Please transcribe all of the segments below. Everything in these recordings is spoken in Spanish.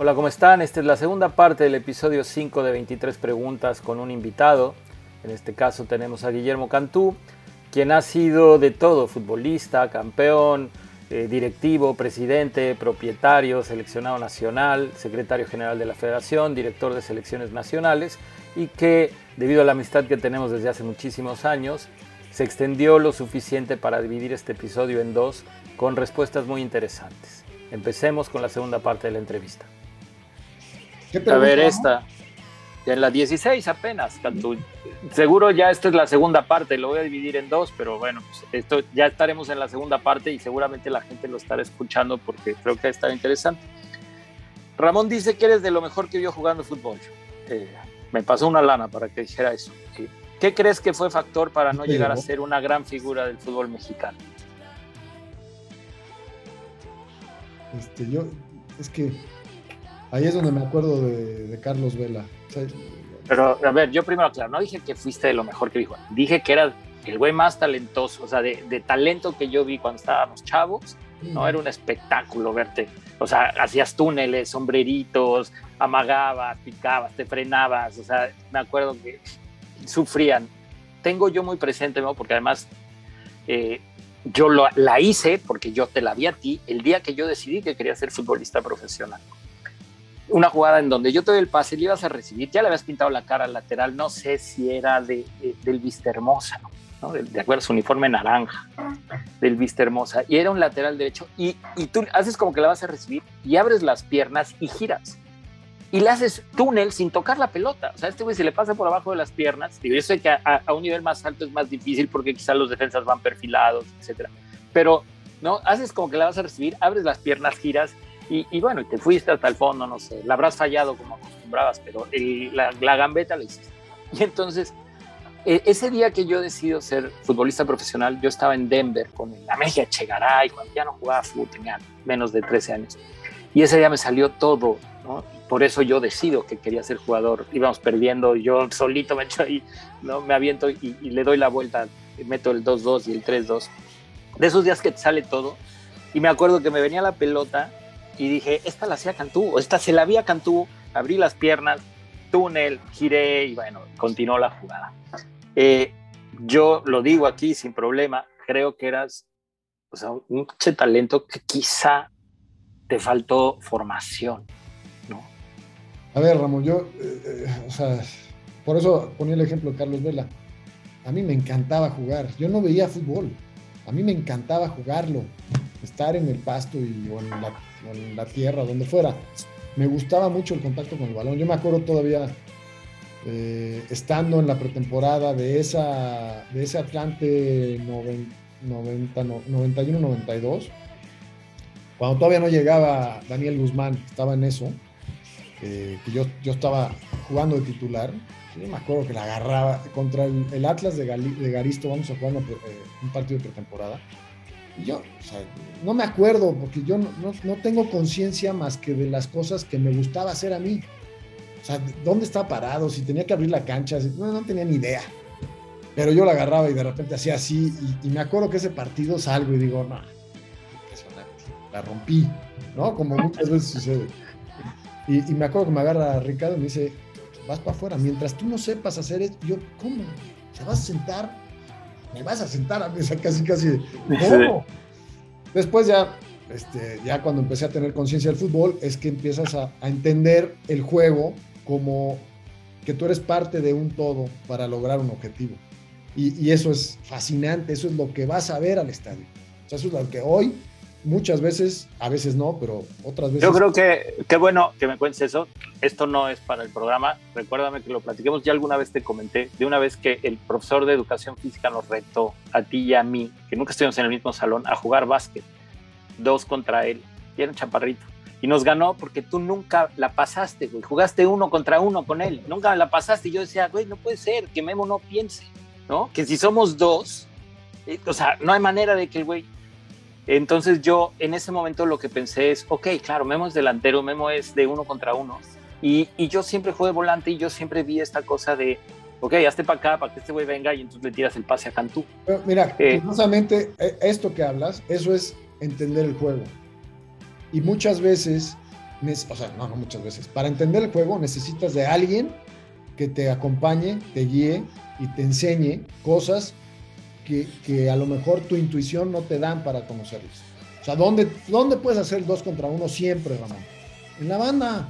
Hola, ¿cómo están? Esta es la segunda parte del episodio 5 de 23 preguntas con un invitado. En este caso tenemos a Guillermo Cantú, quien ha sido de todo, futbolista, campeón, eh, directivo, presidente, propietario, seleccionado nacional, secretario general de la federación, director de selecciones nacionales y que debido a la amistad que tenemos desde hace muchísimos años, se extendió lo suficiente para dividir este episodio en dos con respuestas muy interesantes. Empecemos con la segunda parte de la entrevista. A ver, esta. En la 16 apenas, Seguro ya esta es la segunda parte, lo voy a dividir en dos, pero bueno, pues esto ya estaremos en la segunda parte y seguramente la gente lo estará escuchando porque creo que está interesante. Ramón dice que eres de lo mejor que vio jugando fútbol. Eh, me pasó una lana para que dijera eso. ¿Qué crees que fue factor para no llegar a ser una gran figura del fútbol mexicano? Este, yo, es que Ahí es donde me acuerdo de, Carlos Vela. Pero, a ver, yo primero, claro, no dije que fuiste de lo mejor que dijo. Dije que era el güey más talentoso, o sea, de, talento que yo vi cuando estábamos chavos. No era un espectáculo verte. O sea, hacías túneles, sombreritos, amagabas, picabas, te frenabas. O sea, me acuerdo que sufrían. Tengo yo muy presente, ¿no? porque además eh, yo la hice, porque yo te la vi a ti, el día que yo decidí que quería ser futbolista profesional una jugada en donde yo te doy el pase, le ibas a recibir, ya le habías pintado la cara al lateral, no sé si era de, del Vista Hermosa, ¿no? De, de, acuerdo, su uniforme naranja del Vista Hermosa, y era un lateral derecho, y, y, tú haces como que la vas a recibir, y abres las piernas y giras, y le haces túnel sin tocar la pelota, o sea, este güey se le pasa por abajo de las piernas, y yo sé que a, a un nivel más alto es más difícil porque quizás los defensas van perfilados, etcétera, pero, ¿no? Haces como que la vas a recibir, abres las piernas, giras, y, bueno, y te fuiste hasta el fondo, no sé, la habrás fallado como acostumbrabas, pero la, gambeta la hiciste. Y entonces, e, ese día que yo decido ser futbolista profesional, yo estaba en Denver con la Mejia Chegaray, cuando ya no jugaba fútbol, tenía menos de 13 años. Y ese día me salió todo, ¿no? Por eso yo decido que quería ser jugador. Íbamos perdiendo, yo solito me echo ahí, ¿no? Me aviento y, y le doy la vuelta, meto el 2-2 y el 3-2. De esos días que te sale todo. Y me acuerdo que me venía la pelota y dije, esta la hacía Cantú, o esta se la vi a Cantú, abrí las piernas, túnel, giré y bueno, continuó la jugada. Eh, yo lo digo aquí sin problema, creo que eras o sea, un talento que quizá te faltó formación, ¿no? A ver, Ramón, yo, eh, eh, o sea, por eso ponía el ejemplo de Carlos Vela. A mí me encantaba jugar, yo no veía fútbol, a mí me encantaba jugarlo, estar en el pasto y, o en la en la tierra, donde fuera. Me gustaba mucho el contacto con el balón. Yo me acuerdo todavía eh, estando en la pretemporada de, esa, de ese Atlante 91-92, cuando todavía no llegaba Daniel Guzmán, estaba en eso, que yo, yo estaba jugando de titular. Yo me acuerdo que la agarraba contra el, Atlas de, Garisto, vamos a jugar eh, un partido de pretemporada yo, no me acuerdo, porque yo no, tengo conciencia más que de las cosas que me gustaba hacer a mí. O sea, ¿dónde estaba parado? Si tenía que abrir la cancha, no, no tenía ni idea. Pero yo la agarraba y de repente hacía así, y, me acuerdo que ese partido salgo y digo, no, impresionante, la rompí, ¿no? Como muchas veces sucede. Y, me acuerdo que me agarra Ricardo y me dice, vas para afuera, mientras tú no sepas hacer esto, yo, ¿cómo? ¿Se vas a sentar? Me vas a sentar a mesa casi, casi, ¿cómo? Después ya, este, ya cuando empecé a tener conciencia del fútbol, es que empiezas a, entender el juego como que tú eres parte de un todo para lograr un objetivo. Y, y, eso es fascinante, eso es lo que vas a ver al estadio. O sea, eso es lo que hoy muchas veces, a veces no, pero otras veces. Yo creo que qué bueno que me cuentes eso. Esto no es para el programa. Recuérdame que lo platiquemos. Ya alguna vez te comenté de una vez que el profesor de educación física nos retó a ti y a mí, que nunca estuvimos en el mismo salón, a jugar básquet. Dos contra él. Y era un chaparrito. Y nos ganó porque tú nunca la pasaste, güey. Jugaste uno contra uno con él. Nunca la pasaste. Y yo decía, güey, no puede ser que Memo no piense, ¿no? Que si somos dos, eh, o sea, no hay manera de que el güey entonces yo en ese momento lo que pensé es, ok, claro, Memo es delantero, Memo es de uno contra uno. Y, yo siempre jugué volante y yo siempre vi esta cosa de, ok, hazte para acá para que este güey venga y entonces le tiras el pase a Cantú. mira, eh, justamente eh, esto que hablas, eso es entender el juego. Y muchas veces o sea, no, no muchas veces, para entender el juego necesitas de alguien que te acompañe, te guíe y te enseñe cosas que, a lo mejor tu intuición no te dan para conocerlas. O sea, ¿dónde, ¿dónde puedes hacer dos contra uno siempre, Ramón? En la banda,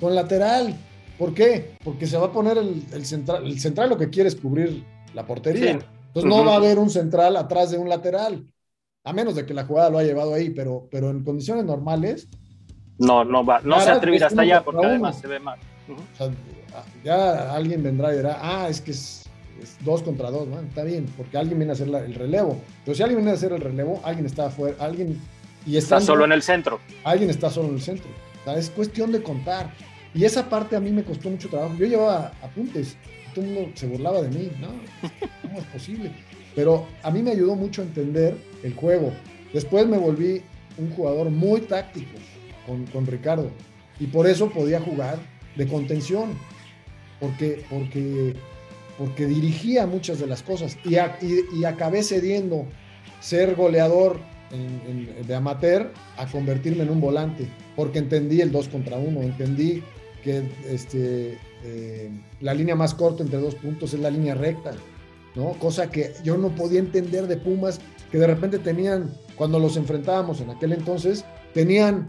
con lateral. ¿Por qué? Porque se va a poner el, central. El central lo que quiere es cubrir la portería. Entonces no va a haber un central atrás de un lateral. A menos de que la jugada lo haya llevado ahí, pero, pero en condiciones normales. No, no va, no se atreve hasta allá porque además se ve mal. O sea, ya alguien vendrá y dirá, ah, es que es dos contra dos, ¿no? Está bien, porque alguien viene a hacer el relevo. Pero si alguien viene a hacer el relevo, alguien está afuera, alguien... Y está solo en el centro. Alguien está solo en el centro. es cuestión de contar. Y esa parte a mí me costó mucho trabajo. Yo llevaba apuntes, todo el mundo se burlaba de mí, ¿no? ¿Cómo es posible? Pero a mí me ayudó mucho a entender el juego. Después me volví un jugador muy táctico con, con Ricardo. Y por eso podía jugar de contención. Porque, porque porque dirigía muchas de las cosas y, y, acabé cediendo ser goleador de amateur a convertirme en un volante, porque entendí el 2 contra 1, entendí que este, eh, la línea más corta entre dos puntos es la línea recta, ¿no? Cosa que yo no podía entender de Pumas, que de repente tenían, cuando los enfrentábamos en aquel entonces, tenían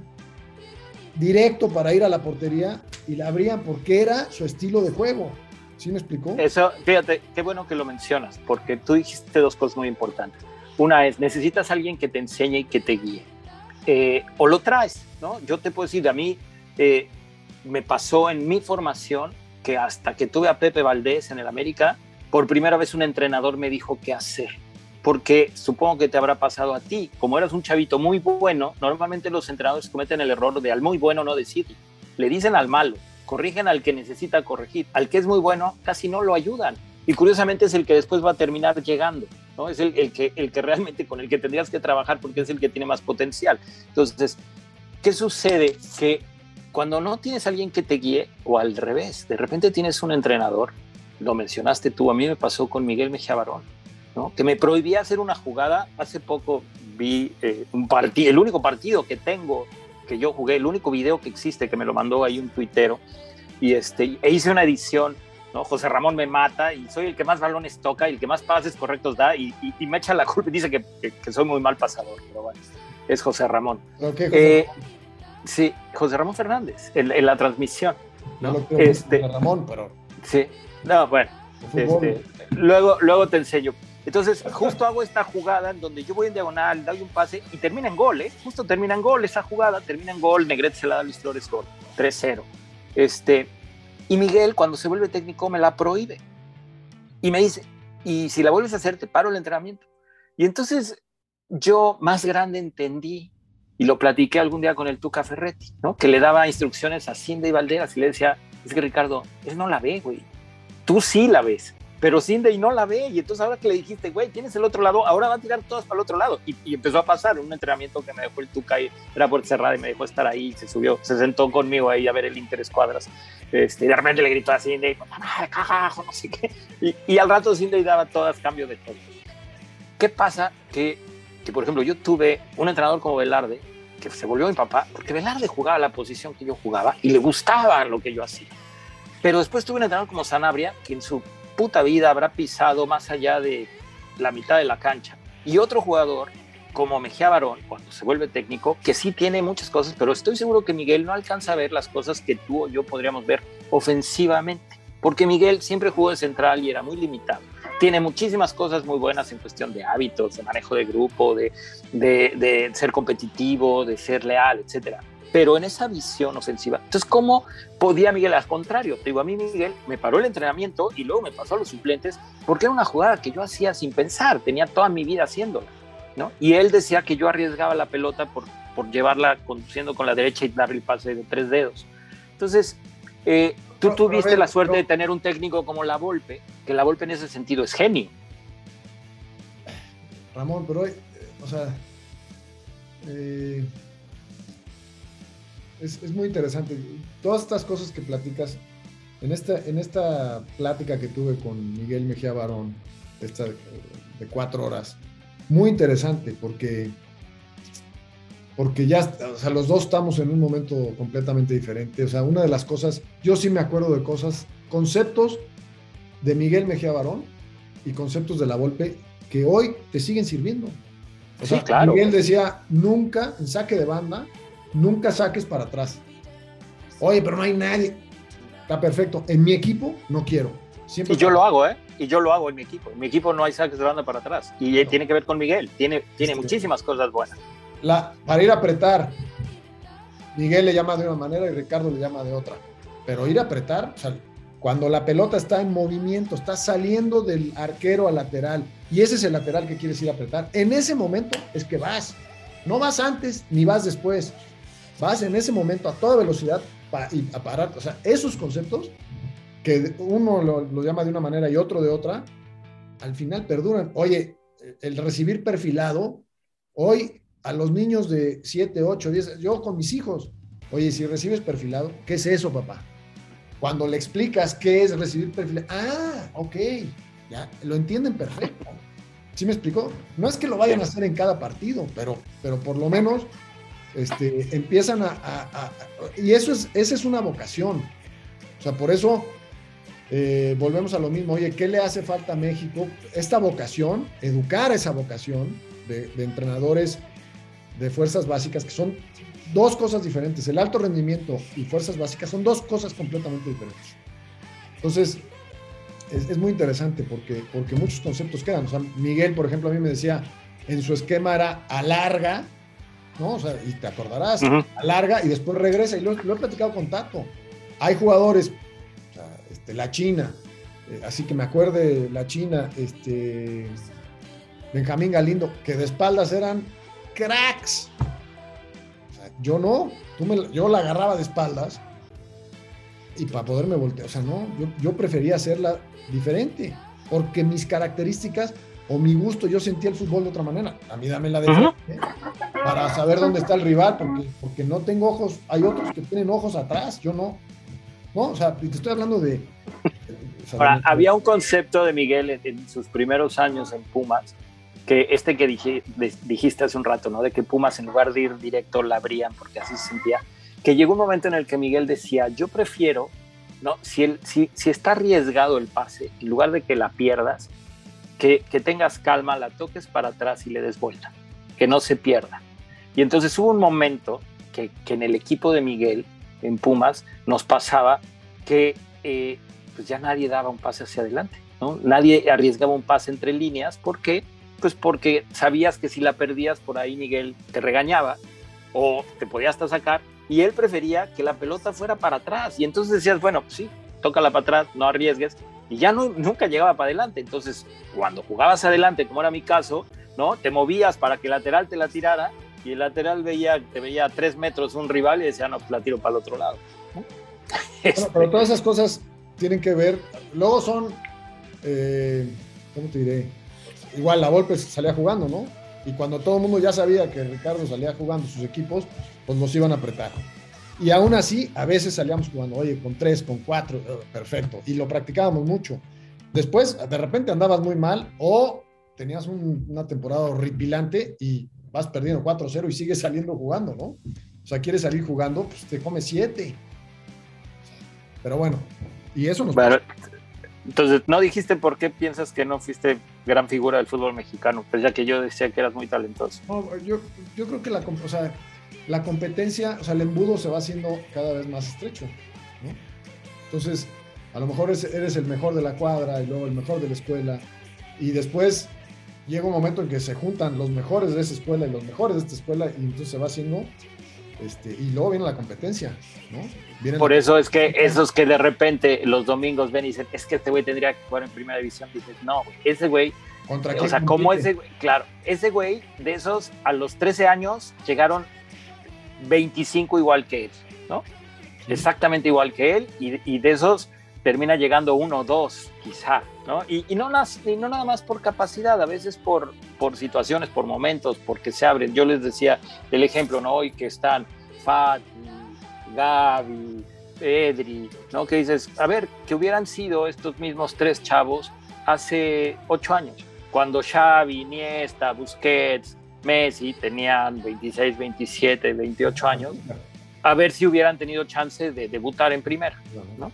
directo para ir a la portería y la abrían porque era su estilo de juego. ¿Sí me explicó? Eso, fíjate, qué bueno que lo mencionas, porque tú dijiste dos cosas muy importantes. Una es, necesitas a alguien que te enseñe y que te guíe. Eh, o lo traes, ¿no? Yo te puedo decir, a mí eh, me pasó en mi formación que hasta que tuve a Pepe Valdés en el América, por primera vez un entrenador me dijo qué hacer. Porque supongo que te habrá pasado a ti. Como eras un chavito muy bueno, normalmente los entrenadores cometen el error de al muy bueno no decir. Le dicen al malo corrigen al que necesita corregir. Al que es muy bueno, casi no lo ayudan. Y curiosamente es el que después va a terminar llegando, ¿no? Es el, que, el que realmente con el que tendrías que trabajar porque es el que tiene más potencial. Entonces, ¿qué sucede? Que cuando no tienes alguien que te guíe, o al revés, de repente tienes un entrenador, lo mencionaste tú, a mí me pasó con Miguel Mejía Barón, ¿no? que me prohibía hacer una jugada. Hace poco vi eh, un partido, el único partido que tengo que yo jugué, el único video que existe que me lo mandó ahí un tuitero, y este, e hice una edición, ¿no? José Ramón me mata y soy el que más balones toca y el que más pases correctos da y, y, me echa la culpa y dice que, que, soy muy mal pasador, pero bueno, es José Ramón. José eh, Sí, José Ramón Fernández, en, la transmisión. ¿no? no este, José Ramón, pero... Sí, no, bueno. Este, luego, luego te enseño. Entonces, justo hago esta jugada en donde yo voy en diagonal, doy un pase y termina en gol, ¿eh? Justo termina en gol esa jugada, termina en gol, Negrete se la da a Luis Flores, gol, 3-0. Este, y Miguel, cuando se vuelve técnico, me la prohíbe. Y me dice, y si la vuelves a hacer, te paro el entrenamiento. Y entonces yo, más grande, entendí, y lo platiqué algún día con el Tuca Ferretti, ¿no? Que le daba instrucciones a Cinda y Valderas y le decía, es que Ricardo, él no la ve, güey. Tú sí la ves pero Cindy no la ve. Y entonces ahora que le dijiste, güey, tienes el otro lado, ahora va a tirar todas para el otro lado. Y, empezó a pasar un entrenamiento que me dejó el Tuca y era puerta cerrada y me dejó estar ahí. Se subió, se sentó conmigo ahí a ver el Interescuadras. Este, y de repente le gritó a Cindy, carajo, no sé qué. Y, y al rato Cindy daba todas cambio de todo. ¿Qué pasa? Que, que, por ejemplo, yo tuve un entrenador como Velarde, que se volvió mi papá, porque Velarde jugaba la posición que yo jugaba y le gustaba lo que yo hacía. Pero después tuve un entrenador como Sanabria, que en su puta vida habrá pisado más allá de la mitad de la cancha. Y otro jugador como Mejía Barón, cuando se vuelve técnico, que sí tiene muchas cosas, pero estoy seguro que Miguel no alcanza a ver las cosas que tú o yo podríamos ver ofensivamente, porque Miguel siempre jugó de central y era muy limitado. Tiene muchísimas cosas muy buenas en cuestión de hábitos, de manejo de grupo, de, de, de ser competitivo, de ser leal, etcétera pero en esa visión ofensiva. Entonces, ¿cómo podía Miguel? Al contrario, te digo, a mí Miguel me paró el entrenamiento y luego me pasó a los suplentes porque era una jugada que yo hacía sin pensar, tenía toda mi vida haciéndola, ¿no? Y él decía que yo arriesgaba la pelota por, por llevarla conduciendo con la derecha y darle el pase de tres dedos. Entonces, eh, tú tuviste la suerte de tener un técnico como La Volpe, que La Volpe en ese sentido es genio. Ramón, pero hoy, o sea, eh, es, muy interesante. Todas estas cosas que platicas, en esta, en esta plática que tuve con Miguel Mejía Barón, esta de cuatro horas, muy interesante porque porque ya, o sea, los dos estamos en un momento completamente diferente. O sea, una de las cosas, yo sí me acuerdo de cosas, conceptos de Miguel Mejía Barón y conceptos de la Volpe que hoy te siguen sirviendo. O sea, claro. Miguel decía, nunca, en saque de banda, nunca saques para atrás. Oye, pero no hay nadie. Está perfecto. En mi equipo no quiero. y yo lo hago, ¿eh? Y yo lo hago en mi equipo. En mi equipo no hay saques de banda para atrás. Y tiene que ver con Miguel. Tiene, tiene este, muchísimas cosas buenas. La, para ir a apretar, Miguel le llama de una manera y Ricardo le llama de otra. Pero ir a apretar, o sea, cuando la pelota está en movimiento, está saliendo del arquero al lateral, y ese es el lateral que quieres ir a apretar, en ese momento es que vas. No vas antes ni vas después. Vas en ese momento a toda velocidad para, a parar. O sea, esos conceptos que uno lo, lo llama de una manera y otro de otra, al final perduran. Oye, el recibir perfilado, hoy a los niños de 7, 8, 10, yo con mis hijos, oye, si recibes perfilado, ¿qué es eso, papá? Cuando le explicas qué es recibir perfilado, ah, ok, ya, lo entienden perfecto. ¿Sí me explicó? No es que lo vayan a hacer en cada partido, pero, pero por lo menos este, empiezan a, Y eso es, esa es una vocación. O sea, por eso eh, volvemos a lo mismo. Oye, ¿qué le hace falta a México? Esta vocación, educar esa vocación de, de entrenadores de fuerzas básicas, que son dos cosas diferentes. El alto rendimiento y fuerzas básicas son dos cosas completamente diferentes. Entonces, es, muy interesante porque, porque muchos conceptos quedan. O sea, Miguel, por ejemplo, a mí me decía, en su esquema era alarga, ¿no? O sea, y te acordarás, alarga y después regresa. Y lo, he platicado con Tato. Hay jugadores, o sea, este, la China, eh, así que me acuerde la China, este, Benjamín Galindo, que de espaldas eran cracks. yo no, tú me, yo la agarraba de espaldas y para poderme voltear, o sea, no, yo, prefería hacerla diferente, porque mis características o mi gusto, yo sentía el fútbol de otra manera. A mí dame la de para saber dónde está el rival, porque, porque no tengo ojos, hay otros que tienen ojos atrás, yo no. No, o sea, te estoy hablando de... había un concepto de Miguel en sus primeros años en Pumas, que este que dijiste hace un rato, ¿no? De que Pumas en lugar de ir directo la abrían porque así se sentía, que llegó un momento en el que Miguel decía, yo prefiero, ¿no? Si, el, si, si está arriesgado el pase, en lugar de que la pierdas, que, tengas calma, la toques para atrás y le des vuelta, que no se pierda. Y entonces hubo un momento que, que en el equipo de Miguel, en Pumas, nos pasaba que eh, pues ya nadie daba un pase hacia adelante, ¿no? Nadie arriesgaba un pase entre líneas porque pues porque sabías que si la perdías por ahí Miguel te regañaba o te podía hasta sacar y él prefería que la pelota fuera para atrás y entonces decías, bueno, sí, tócala para atrás, no arriesgues y ya no, nunca llegaba para adelante. Entonces, cuando jugabas adelante, como era mi caso, ¿no? Te movías para que el lateral te la tirara y el lateral veía, te veía a tres metros un rival y decía, no, pues la tiro para el otro lado. pero todas esas cosas tienen que ver, luego son, eh, ¿cómo te diré? igual la Volpe salía jugando, ¿no? Y cuando todo el mundo ya sabía que Ricardo salía jugando sus equipos, pues nos iban a apretar. Y aún así, a veces salíamos jugando, oye, con tres, con cuatro, eh, perfecto. Y lo practicábamos mucho. Después, de repente andabas muy mal o tenías una temporada horripilante y vas perdiendo 4-0 y sigues saliendo jugando, ¿no? O sea, quieres salir jugando, pues te comes siete. Pero bueno, y eso nos... Entonces, ¿no dijiste por qué piensas que no fuiste gran figura del fútbol mexicano? Pues ya que yo decía que eras muy talentoso. yo, yo, creo que la, o sea, la competencia, o sea, el embudo se va haciendo cada vez más estrecho. ¿no? Entonces, a lo mejor eres el mejor de la cuadra y luego el mejor de la escuela. Y después llega un momento en que se juntan los mejores de esa escuela y los mejores de esta escuela y entonces se va haciendo este, y luego viene la competencia, ¿no? Por eso es que esos que de repente los domingos ven y dicen, es que este güey tendría que jugar en primera división, dices, no, ese güey, ¿Contra o sea, como ese claro, ese güey de esos a los 13 años llegaron 25 igual que él, ¿no? Exactamente igual que él, y, de esos termina llegando uno o dos, quizá, ¿no? Y, no, y no nada más por capacidad, a veces por, por situaciones, por momentos, porque se abren. Yo les decía el ejemplo, ¿no? Hoy que están Fati, Gaby, Pedri, ¿no? Que dices, a ver, que hubieran sido estos mismos tres chavos hace ocho años, cuando Xavi, Iniesta, Busquets, Messi, tenían 26, 27, 28 años, a ver si hubieran tenido chance de debutar en primera, ¿no?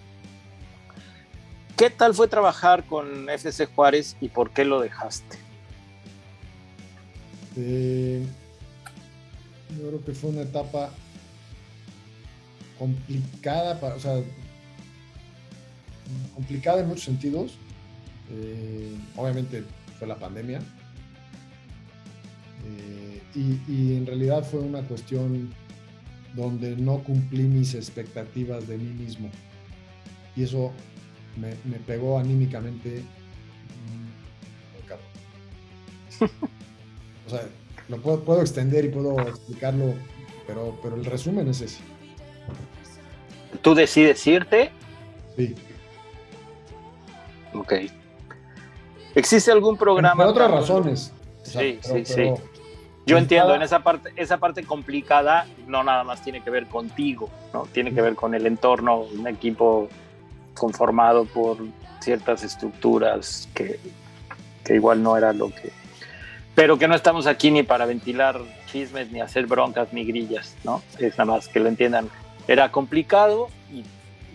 ¿Qué tal fue trabajar con FC Juárez y por qué lo dejaste? Eh, yo creo que fue una etapa complicada, para, o sea, complicada en muchos sentidos. Eh, obviamente fue la pandemia. Eh, y, en realidad fue una cuestión donde no cumplí mis expectativas de mí mismo. Y eso me, pegó anímicamente o sea, lo puedo, extender y puedo explicarlo, pero, pero el resumen es ese. ¿Tú decides irte? Sí. Ok. ¿Existe algún programa? Por otras razones. sí, sí, sí. Yo entiendo, en esa parte, esa parte complicada no nada más tiene que ver contigo, ¿no? Tiene que ver con el entorno, un equipo conformado por ciertas estructuras que, que igual no era lo que... Pero que no estamos aquí ni para ventilar chismes, ni hacer broncas, ni grillas, ¿no? Es nada más que lo entiendan. Era complicado y,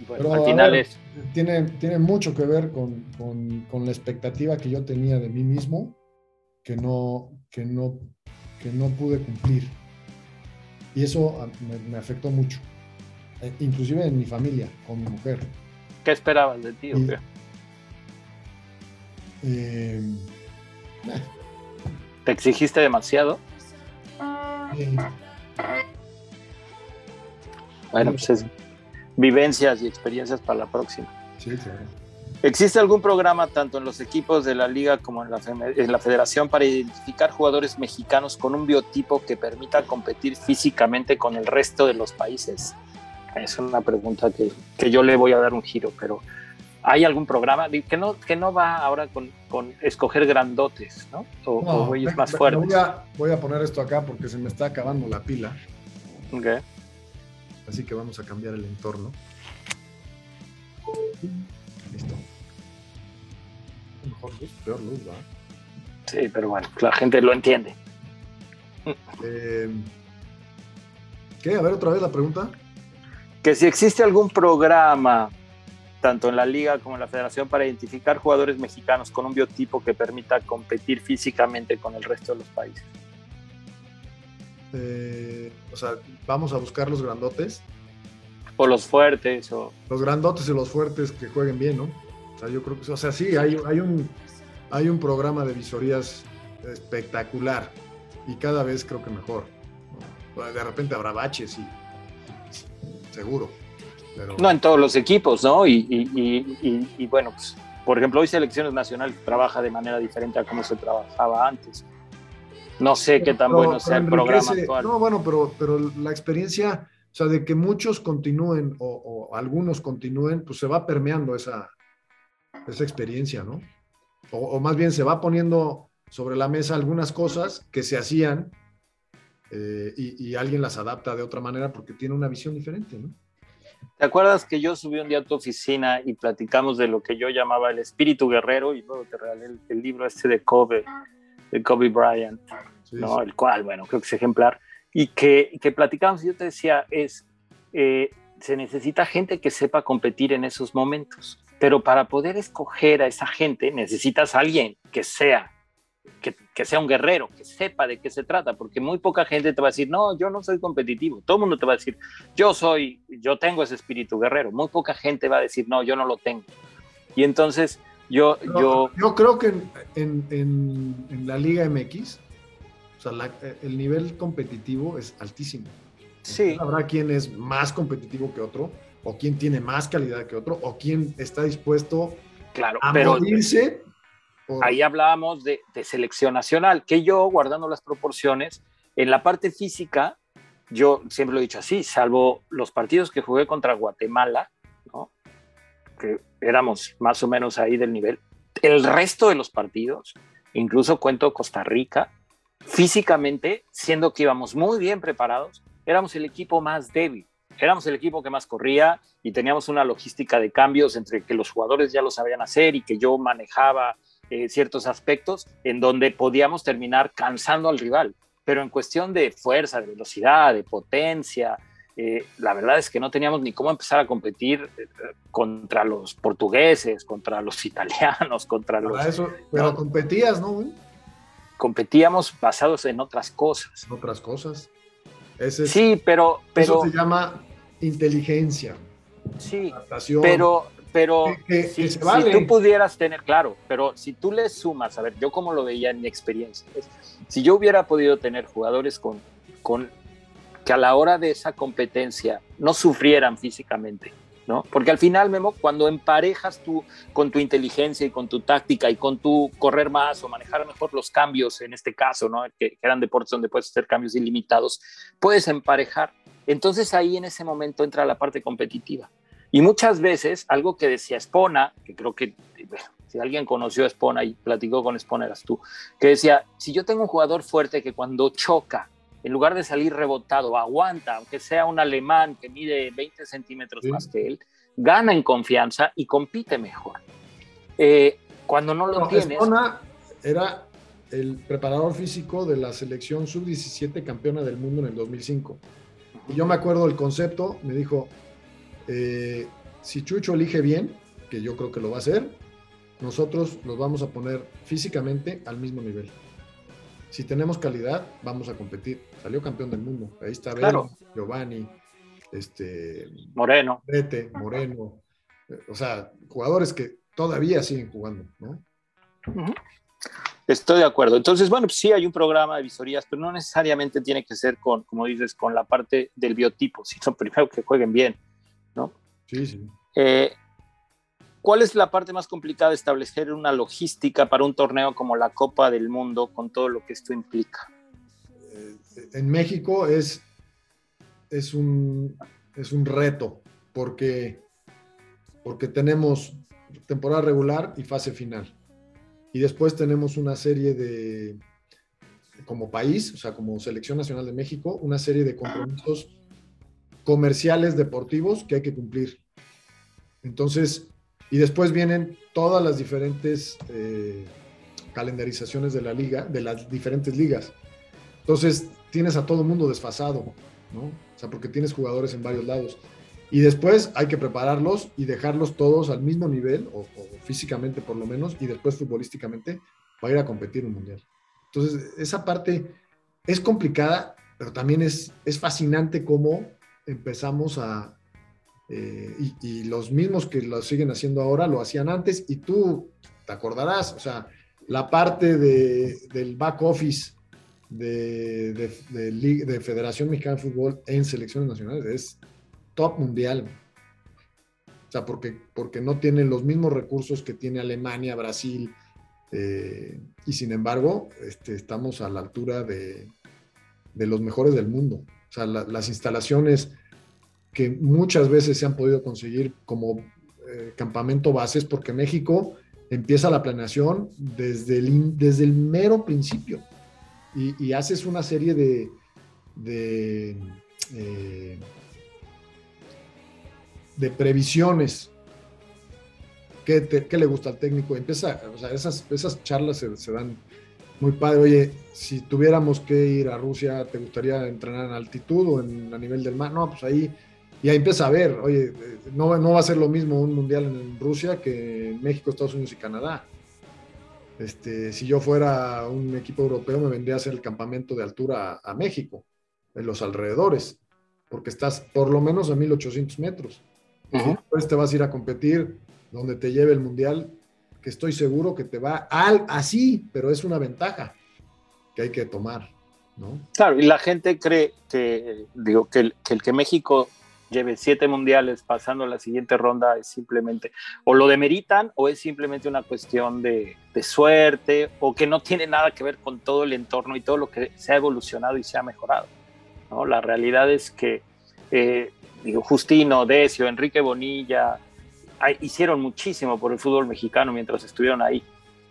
bueno, al final es... Tiene, tiene mucho que ver con, con, con, la expectativa que yo tenía de mí mismo, que no, que no, que no pude cumplir. Y eso me, me afectó mucho, eh, inclusive en mi familia, con mi mujer. ¿Qué esperabas de ti? Eh, ¿Te exigiste demasiado? Bueno, pues es vivencias y experiencias para la próxima. Sí, claro. ¿Existe algún programa tanto en los equipos de la liga como en la, en la, federación para identificar jugadores mexicanos con un biotipo que permita competir físicamente con el resto de los países? Es una pregunta que, que, yo le voy a dar un giro, pero ¿hay algún programa que no, que no va ahora con, con escoger grandotes, ¿no? O, güeyes más fuertes. Voy a, voy a, poner esto acá porque se me está acabando la pila. Ok. Así que vamos a cambiar el entorno. Listo. Mejor luz, peor luz, ¿va? Sí, pero bueno, la gente lo entiende. Eh, ¿Qué? A ver otra vez la pregunta que si existe algún programa, tanto en la liga como en la federación, para identificar jugadores mexicanos con un biotipo que permita competir físicamente con el resto de los países. Eh, o sea, vamos a buscar los grandotes. O los fuertes. O... Los grandotes y los fuertes que jueguen bien, ¿no? O sea, yo creo que, o sea, sí, hay, hay, un, hay un programa de visorías espectacular y cada vez creo que mejor. De repente habrá baches y seguro. No en todos los equipos, ¿no? Y, bueno, pues, por ejemplo, hoy Selecciones Nacionales trabaja de manera diferente a como se trabajaba antes. No sé qué tan bueno sea el programa actual. No, bueno, pero, pero la experiencia, o sea, de que muchos continúen o, algunos continúen, pues se va permeando esa, esa experiencia, ¿no? O, más bien se va poniendo sobre la mesa algunas cosas que se hacían eh, y, alguien las adapta de otra manera porque tiene una visión diferente, ¿no? ¿Te acuerdas que yo subí un día a tu oficina y platicamos de lo que yo llamaba el espíritu guerrero y luego te regalé el, libro este de Kobe, de Kobe Bryant, ¿no? El cual, bueno, creo que es ejemplar. Y que, que platicamos yo te decía, es, eh, se necesita gente que sepa competir en esos momentos. Pero para poder escoger a esa gente necesitas a alguien que sea que, sea un guerrero, que sepa de qué se trata, porque muy poca gente te va a decir, no, yo no soy competitivo. Todo el mundo te va a decir, yo soy, yo tengo ese espíritu guerrero. Muy poca gente va a decir, no, yo no lo tengo. Y entonces yo... yo, yo creo que en, en, la Liga MX, o sea, el nivel competitivo es altísimo. Sí. Habrá quien es más competitivo que otro, o quien tiene más calidad que otro, o quien está dispuesto claro, a pero, morirse Ahí hablábamos de, selección nacional, que yo, guardando las proporciones, en la parte física, yo siempre lo he dicho así, salvo los partidos que jugué contra Guatemala, que éramos más o menos ahí del nivel, el resto de los partidos, incluso cuento Costa Rica, físicamente, siendo que íbamos muy bien preparados, éramos el equipo más débil. Éramos el equipo que más corría y teníamos una logística de cambios entre que los jugadores ya lo sabían hacer y que yo manejaba eh, ciertos aspectos en donde podíamos terminar cansando al rival. pero en cuestión de fuerza, de velocidad, de potencia, eh, la verdad es que no teníamos ni cómo empezar a competir eh, contra los portugueses, contra los italianos, contra los... Eso, pero competías, ¿no? Competíamos basados en otras cosas. Otras cosas. sí, pero, pero... Eso se llama inteligencia. Sí, pero, pero si, tú pudieras tener, claro, pero si tú le sumas, a ver, yo como lo veía en mi experiencia, si yo hubiera podido tener jugadores con, con que a la hora de esa competencia no sufrieran físicamente, ¿no? Porque al final, Memo, cuando emparejas tú con tu inteligencia y con tu táctica y con tu correr más o manejar mejor los cambios, en este caso, ¿no? Que, eran deportes donde puedes hacer cambios ilimitados, puedes emparejar. Entonces ahí en ese momento entra la parte competitiva. Y muchas veces, algo que decía Espona, que creo que si alguien conoció a Espona y platicó con Espona, eras tú, que decía, si yo tengo un jugador fuerte que cuando choca, en lugar de salir rebotado, aguanta, aunque sea un alemán que mide 20 centímetros más que él, gana en confianza y compite mejor. Eh, cuando no lo tienes... Espona era el preparador físico de la selección sub-17 campeona del mundo en el 2005. Y yo me acuerdo del concepto, me dijo, eh, si Chucho elige bien, que yo creo que lo va a hacer, nosotros los vamos a poner físicamente al mismo nivel. Si tenemos calidad, vamos a competir. Salió campeón del mundo. Ahí está claro. Giovanni, este, Moreno. Moreno. O sea, jugadores que todavía siguen jugando, ¿no? Estoy de acuerdo. Entonces, bueno, sí hay un programa de visorías, pero no necesariamente tiene que ser con, como dices, con la parte del biotipo, sino primero que jueguen bien. ¿no? Sí, sí. Eh, ¿Cuál es la parte más complicada de establecer una logística para un torneo como la Copa del Mundo con todo lo que esto implica? Eh, en México es, es, un, es un reto porque, porque tenemos temporada regular y fase final. Y después tenemos una serie de, como país, o sea, como Selección Nacional de México, una serie de compromisos comerciales deportivos que hay que cumplir. Entonces, y después vienen todas las diferentes eh, calendarizaciones de la liga, de las diferentes ligas. Entonces, tienes a todo mundo desfasado, ¿no? O sea, porque tienes jugadores en varios lados. Y después hay que prepararlos y dejarlos todos al mismo nivel, o, físicamente por lo menos, y después futbolísticamente, para ir a competir un mundial. Entonces, esa parte es complicada, pero también es, es fascinante cómo empezamos a, eh, y, los mismos que lo siguen haciendo ahora lo hacían antes y tú te acordarás, o sea, la parte de, del back office de, de, Federación Mexicana de Fútbol en selecciones nacionales es top mundial. O sea, porque, porque no tienen los mismos recursos que tiene Alemania, Brasil, eh, y sin embargo, este, estamos a la altura de, los mejores del mundo. O sea, las instalaciones que muchas veces se han podido conseguir como eh, campamento bases porque México empieza la planeación desde el, desde el mero principio y, haces una serie de, de, eh, previsiones. ¿Qué, le gusta al técnico? Empieza, o sea, esas, esas charlas se, dan muy padre. Oye, si tuviéramos que ir a Rusia, ¿te gustaría entrenar en altitud o en, a nivel del mar? No, pues ahí y ahí empieza a ver, oye, no, no va a ser lo mismo un mundial en Rusia que en México, Estados Unidos y Canadá. Este, si yo fuera un equipo europeo, me vendría a hacer el campamento de altura a, México, en los alrededores, porque estás por lo menos a 1800 metros. Después te vas a ir a competir donde te lleve el mundial, que estoy seguro que te va al, así, pero es una ventaja que hay que tomar. ¿no? Claro, y la gente cree que, digo, que que, el que México lleve siete mundiales pasando la siguiente ronda es simplemente o lo demeritan o es simplemente una cuestión de, suerte o que no tiene nada que ver con todo el entorno y todo lo que se ha evolucionado y se ha mejorado. ¿no? La realidad es que eh, digo, Justino, Decio, Enrique Bonilla hicieron muchísimo por el fútbol mexicano mientras estuvieron ahí.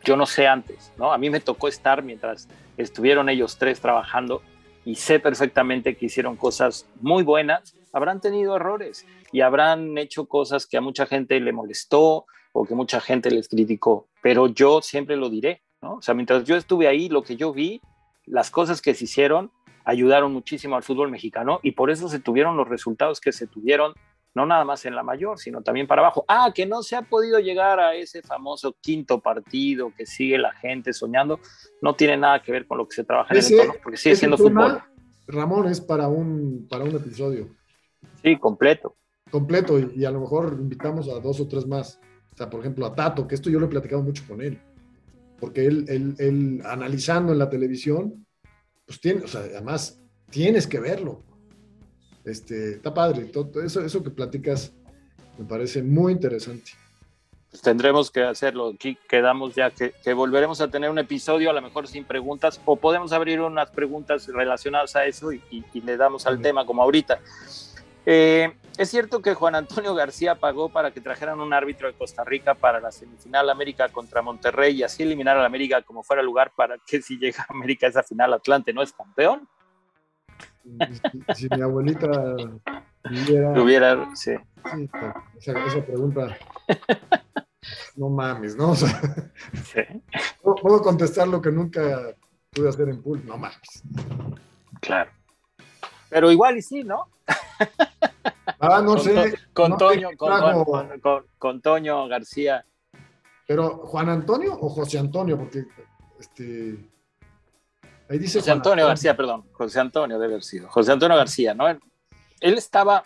Yo no sé antes, ¿no? A mí me tocó estar mientras estuvieron ellos tres trabajando y sé perfectamente que hicieron cosas muy buenas habrán tenido errores y habrán hecho cosas que a mucha gente le molestó o que mucha gente les criticó, pero yo siempre lo diré, ¿no? O sea, mientras yo estuve ahí, lo que yo vi, las cosas que se hicieron ayudaron muchísimo al fútbol mexicano y por eso se tuvieron los resultados que se tuvieron, no nada más en la mayor, sino también para abajo. Ah, que no se ha podido llegar a ese famoso quinto partido que sigue la gente soñando, no tiene nada que ver con lo que se trabaja en el entorno, porque sigue siendo fútbol. Ramón, es para un, para un episodio. Sí, completo. Completo, y, a lo mejor invitamos a dos o tres más. O sea, por ejemplo, a Tato, que esto yo lo he platicado mucho con él. Porque él, él, él analizando en la televisión, pues tiene, o sea, además tienes que verlo. Este, está padre, todo eso, eso que platicas me parece muy interesante. Pues tendremos que hacerlo. Aquí quedamos ya que, volveremos a tener un episodio, a lo mejor sin preguntas, o podemos abrir unas preguntas relacionadas a eso y, le damos al tema como ahorita. Eh, es cierto que Juan Antonio García pagó para que trajeran un árbitro de Costa Rica para la semifinal América contra Monterrey y así eliminar a la América como fuera lugar para que si llega a América esa final Atlante no es campeón. Si, mi abuelita hubiera, hubiera sí. esa, pregunta, no mames, ¿no? puedo contestar lo que nunca pude hacer en pool, no mames. Claro. Pero igual y sí, ¿no? Ah, no sé. Con, Toño, con, Toño García. Pero, ¿Juan Antonio o José Antonio? Porque este. Ahí dice. José Antonio, García, perdón. José Antonio debe haber sido. José Antonio García, ¿no? Él, estaba.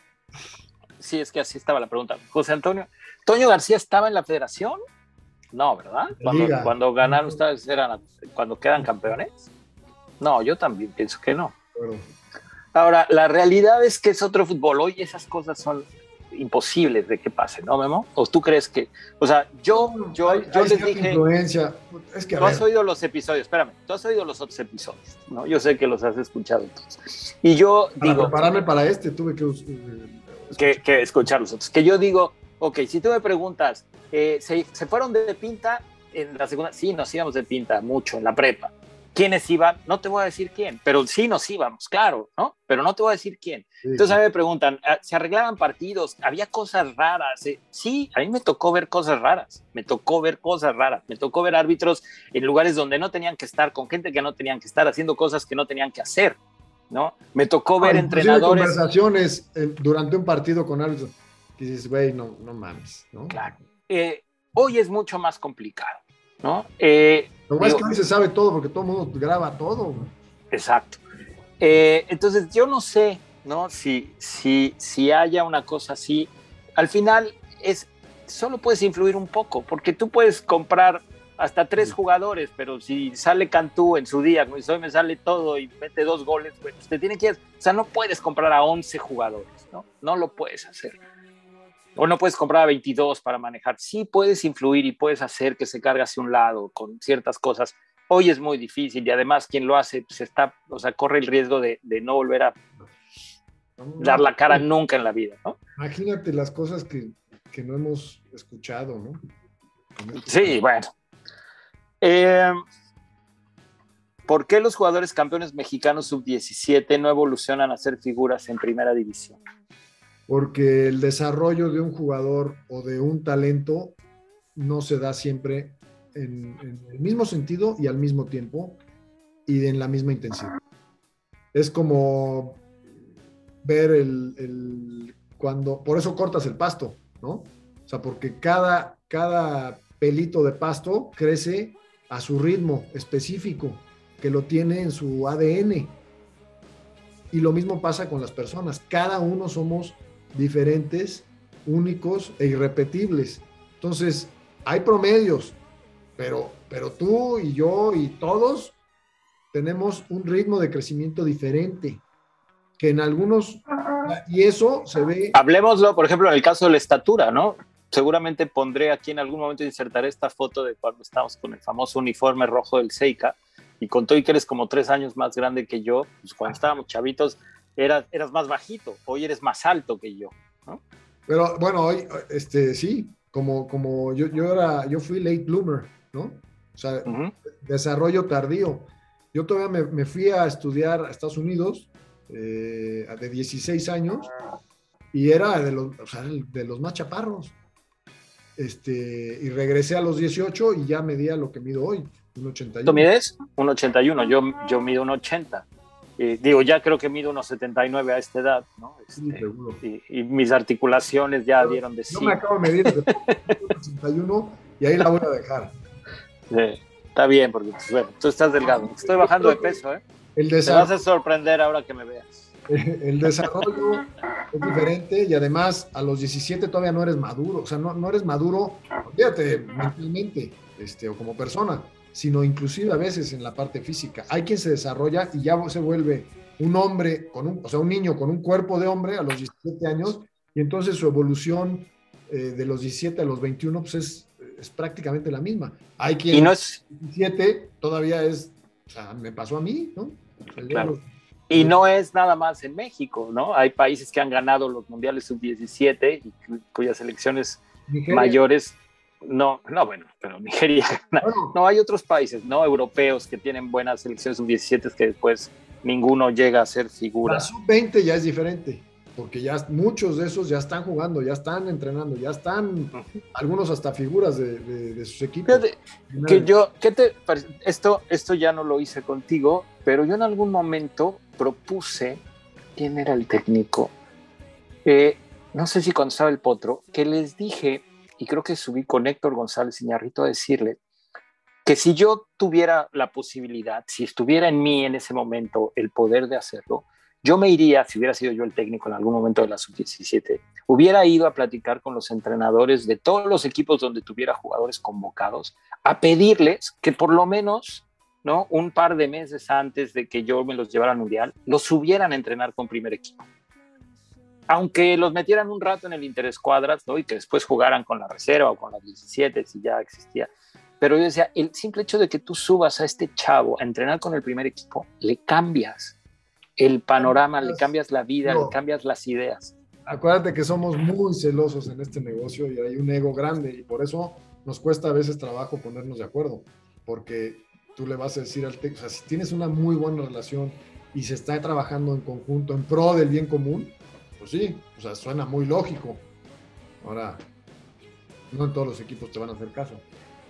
Sí, es que así estaba la pregunta. José Antonio. ¿Toño García estaba en la federación? No, ¿verdad? Cuando, cuando ganaron ustedes, eran cuando quedan campeones. No, yo también pienso que no. Ahora, la realidad es que es otro fútbol. Hoy esas cosas son imposibles de que pase, ¿no, Memo? ¿O tú crees que, o sea, yo, yo, yo les dije, influencia. Es que, tú has oído los episodios, espérame, tú has oído los otros episodios, ¿no? Yo sé que los has escuchado todos. Y yo para digo, prepararme para este tuve que, que, que, escuchar los otros. Que yo digo, ok, si tú me preguntas, eh, ¿se, ¿se fueron de pinta en la segunda? Sí, nos íbamos de pinta mucho en la prepa quiénes iban, no te voy a decir quién, pero sí nos íbamos, claro, ¿no? Pero no te voy a decir quién. Entonces a mí me preguntan, ah, ¿se arreglaban partidos? ¿Había cosas raras? Eh, sí, a mí me tocó ver cosas raras, me tocó ver cosas raras, me tocó ver árbitros en lugares donde no tenían que estar, con gente que no tenían que estar, haciendo cosas que no tenían que hacer, ¿no? Me tocó ver entrenadores... conversaciones eh, durante un partido con árbitros que dices, güey, no, no mames, ¿no? Claro. Eh, hoy es mucho más complicado, ¿no? Eh, lo es que hoy se sabe todo porque todo el mundo graba todo. Exacto. Eh, entonces, yo no sé, ¿no? Si, si, si haya una cosa así. Al final, es solo puedes influir un poco, porque tú puedes comprar hasta tres jugadores, pero si sale Cantú en su día, como hoy me sale todo y mete dos goles, pues te tiene que ir. O sea, no puedes comprar a 11 jugadores, ¿no? No lo puedes hacer o no puedes comprar a 22 para manejar. Sí puedes influir y puedes hacer que se cargue hacia un lado con ciertas cosas. Hoy es muy difícil y además quien lo hace pues está, o sea, corre el riesgo de, no volver a dar la cara nunca en la vida, ¿no? Imagínate las cosas que, no hemos escuchado, ¿no? Sí, bueno. Eh, ¿Por qué los jugadores campeones mexicanos sub-17 no evolucionan a ser figuras en primera división? Porque el desarrollo de un jugador o de un talento no se da siempre en, el mismo sentido y al mismo tiempo y en la misma intensidad. Es como ver el, cuando, por eso cortas el pasto, ¿no? O sea, porque cada, cada pelito de pasto crece a su ritmo específico, que lo tiene en su ADN. Y lo mismo pasa con las personas. Cada uno somos diferentes, únicos e irrepetibles. Entonces, hay promedios, pero, pero tú y yo y todos tenemos un ritmo de crecimiento diferente, que en algunos, y eso se ve... Hablemoslo, por ejemplo, en el caso de la estatura, ¿no? Seguramente pondré aquí en algún momento, insertaré esta foto de cuando estábamos con el famoso uniforme rojo del Seika, y con y que eres como tres años más grande que yo, pues cuando estábamos chavitos, eras, eras más bajito, hoy eres más alto que yo, ¿no? Pero bueno, hoy, este, sí, como, como yo, yo era, yo fui late bloomer, ¿no? O sea, desarrollo tardío. Yo todavía me, me, fui a estudiar a Estados Unidos eh, de 16 años y era de los, o sea, de los más chaparros. Este, y regresé a los 18 y ya medía lo que mido hoy. Un 81. ¿Tú mides? Un 81, yo, yo mido un 80. Y digo, ya creo que mido unos 79 a esta edad, ¿no? Sí, Este, seguro. y, y mis articulaciones ya dieron de sí. Yo me acabo de medir de 81 y ahí la voy a dejar. Sí, Está bien, porque pues, bueno, tú estás delgado. Estoy bajando de peso, ¿eh? El Te vas a sorprender ahora que me veas. el desarrollo es diferente y además a los 17 todavía no eres maduro, o sea, no, no eres maduro, fíjate, mentalmente este, o como persona, sino inclusive a veces en la parte física. Hay quien se desarrolla y ya se vuelve un hombre, con un, o sea, un niño con un cuerpo de hombre a los 17 años y entonces su evolución eh, de los 17 a los 21 pues es, es prácticamente la misma. Hay quien Y no es, 17 todavía es, o sea, me pasó a mí, ¿no? O sea, yo Claro. los- y no es nada más en México, ¿no? Hay países que han ganado los mundiales sub-17 y cu- cuyas selecciones Nigeria, mayores no, no, bueno, pero Nigeria bueno, No, hay otros países, ¿no? Europeos que tienen buenas selecciones sub-17 que después ninguno llega a ser figura. La sub-20 ya es diferente, porque ya muchos de esos ya están jugando, ya están entrenando, ya están algunos hasta figuras de, de- de sus equipos. Fíjate que yo, ¿qué te parece? Esto, esto ya no lo hice contigo, pero yo en algún momento propuse, ¿quién era el técnico? Eh, no sé si cuando estaba el potro, que les dije, y creo que subí con Héctor González Iñarrito a decirle que si yo tuviera la posibilidad, si estuviera en mí en ese momento el poder de hacerlo, yo me iría, si hubiera sido yo el técnico en algún momento de la sub-17, hubiera ido a platicar con los entrenadores de todos los equipos donde tuviera jugadores convocados, a pedirles que por lo menos, ¿no? Un par de meses antes de que yo me los llevara al mundial, los subieran a entrenar con primer equipo. Aunque los metieran un rato en el interescuadras, ¿no? Y que después jugaran con la reserva o con las 17, si ya existía. Pero yo decía, el simple hecho de que tú subas a este chavo a entrenar con el primer equipo, le cambias el panorama, le cambias la vida, No. le cambias las ideas. Acuérdate que somos muy celosos en este negocio y hay un ego grande y por eso nos cuesta a veces trabajo ponernos de acuerdo, porque tú le vas a decir al técnico, o sea, si tienes una muy buena relación y se está trabajando en conjunto en pro del bien común, pues sí, o sea, suena muy lógico. Ahora, no en todos los equipos te van a hacer caso.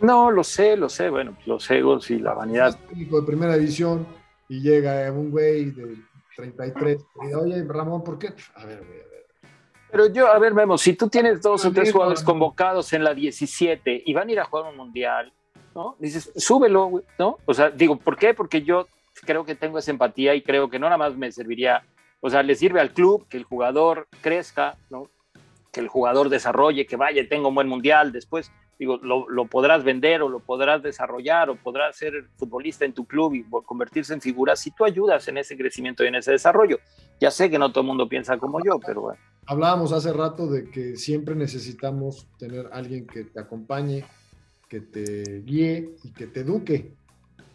No, lo sé, lo sé, bueno, los egos y la vanidad. De primera división y llega un güey de 33 y dice, oye, Ramón, ¿por qué? A ver, güey, a ver. Pero yo, a ver, Memo, si tú tienes dos o tres jugadores convocados en la 17 y van a ir a jugar un mundial, ¿no? Dices, súbelo, güey, ¿no? O sea, digo, ¿por qué? Porque yo creo que tengo esa empatía y creo que no nada más me serviría, o sea, le sirve al club que el jugador crezca, ¿no? Que el jugador desarrolle, que vaya, tenga un buen mundial, después, digo, lo, lo podrás vender o lo podrás desarrollar o podrás ser futbolista en tu club y convertirse en figura si tú ayudas en ese crecimiento y en ese desarrollo. Ya sé que no todo el mundo piensa como yo, pero bueno. Hablábamos hace rato de que siempre necesitamos tener alguien que te acompañe, que te guíe y que te eduque.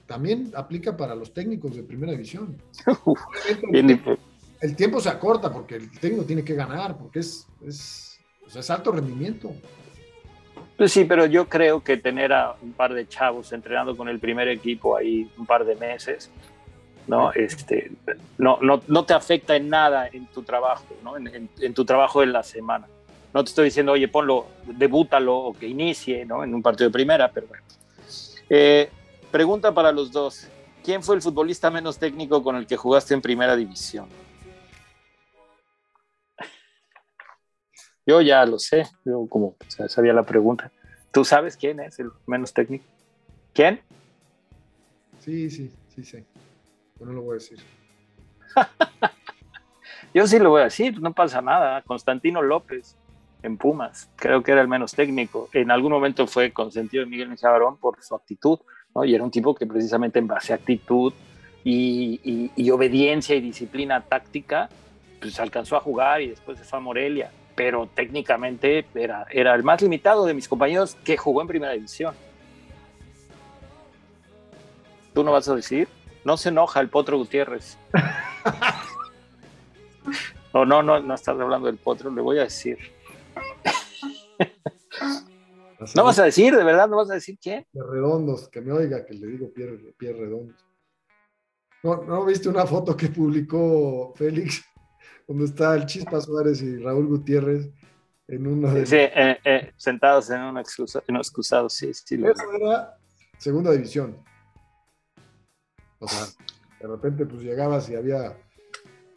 También aplica para los técnicos de primera división. Bien, el, tiempo se acorta porque el técnico tiene que ganar, porque es, es, o sea, es alto rendimiento. Pues sí, pero yo creo que tener a un par de chavos entrenando con el primer equipo ahí un par de meses, ¿no? Este, no, no, no te afecta en nada en tu trabajo, ¿no? En, en- en tu trabajo de la semana. No te estoy diciendo, oye, ponlo, debútalo o que inicie, ¿no? En un partido de primera, pero bueno. Eh, pregunta para los dos. ¿Quién fue el futbolista menos técnico con el que jugaste en primera división? Yo ya lo sé, yo como sabía la pregunta. ¿Tú sabes quién es el menos técnico? ¿Quién? Sí, sí, sí, sí. Pero no lo voy a decir. Yo sí lo voy a decir, no pasa nada. Constantino López en Pumas, creo que era el menos técnico. En algún momento fue consentido de Miguel Mejía Barón por su actitud, ¿no? Y era un tipo que precisamente en base a actitud y, y- y obediencia y disciplina táctica, pues alcanzó a jugar y después se fue a Morelia. Pero técnicamente era, era el más limitado de mis compañeros que jugó en primera división. ¿Tú no vas a decir? No se enoja el Potro Gutiérrez. O no, no, no estás hablando del potro, le voy a decir. ¿No vas a decir, de verdad? ¿No vas a decir quién? de redondos, que me oiga que le digo pie, pie redondos. ¿No, ¿No viste una foto que publicó Félix donde está el Chispa Suárez y Raúl Gutiérrez en uno de Sí, eh, eh, sentados en un, excusa, en un excusado, sí, sí. lo- Eso era segunda división. O sea, de repente pues llegabas y había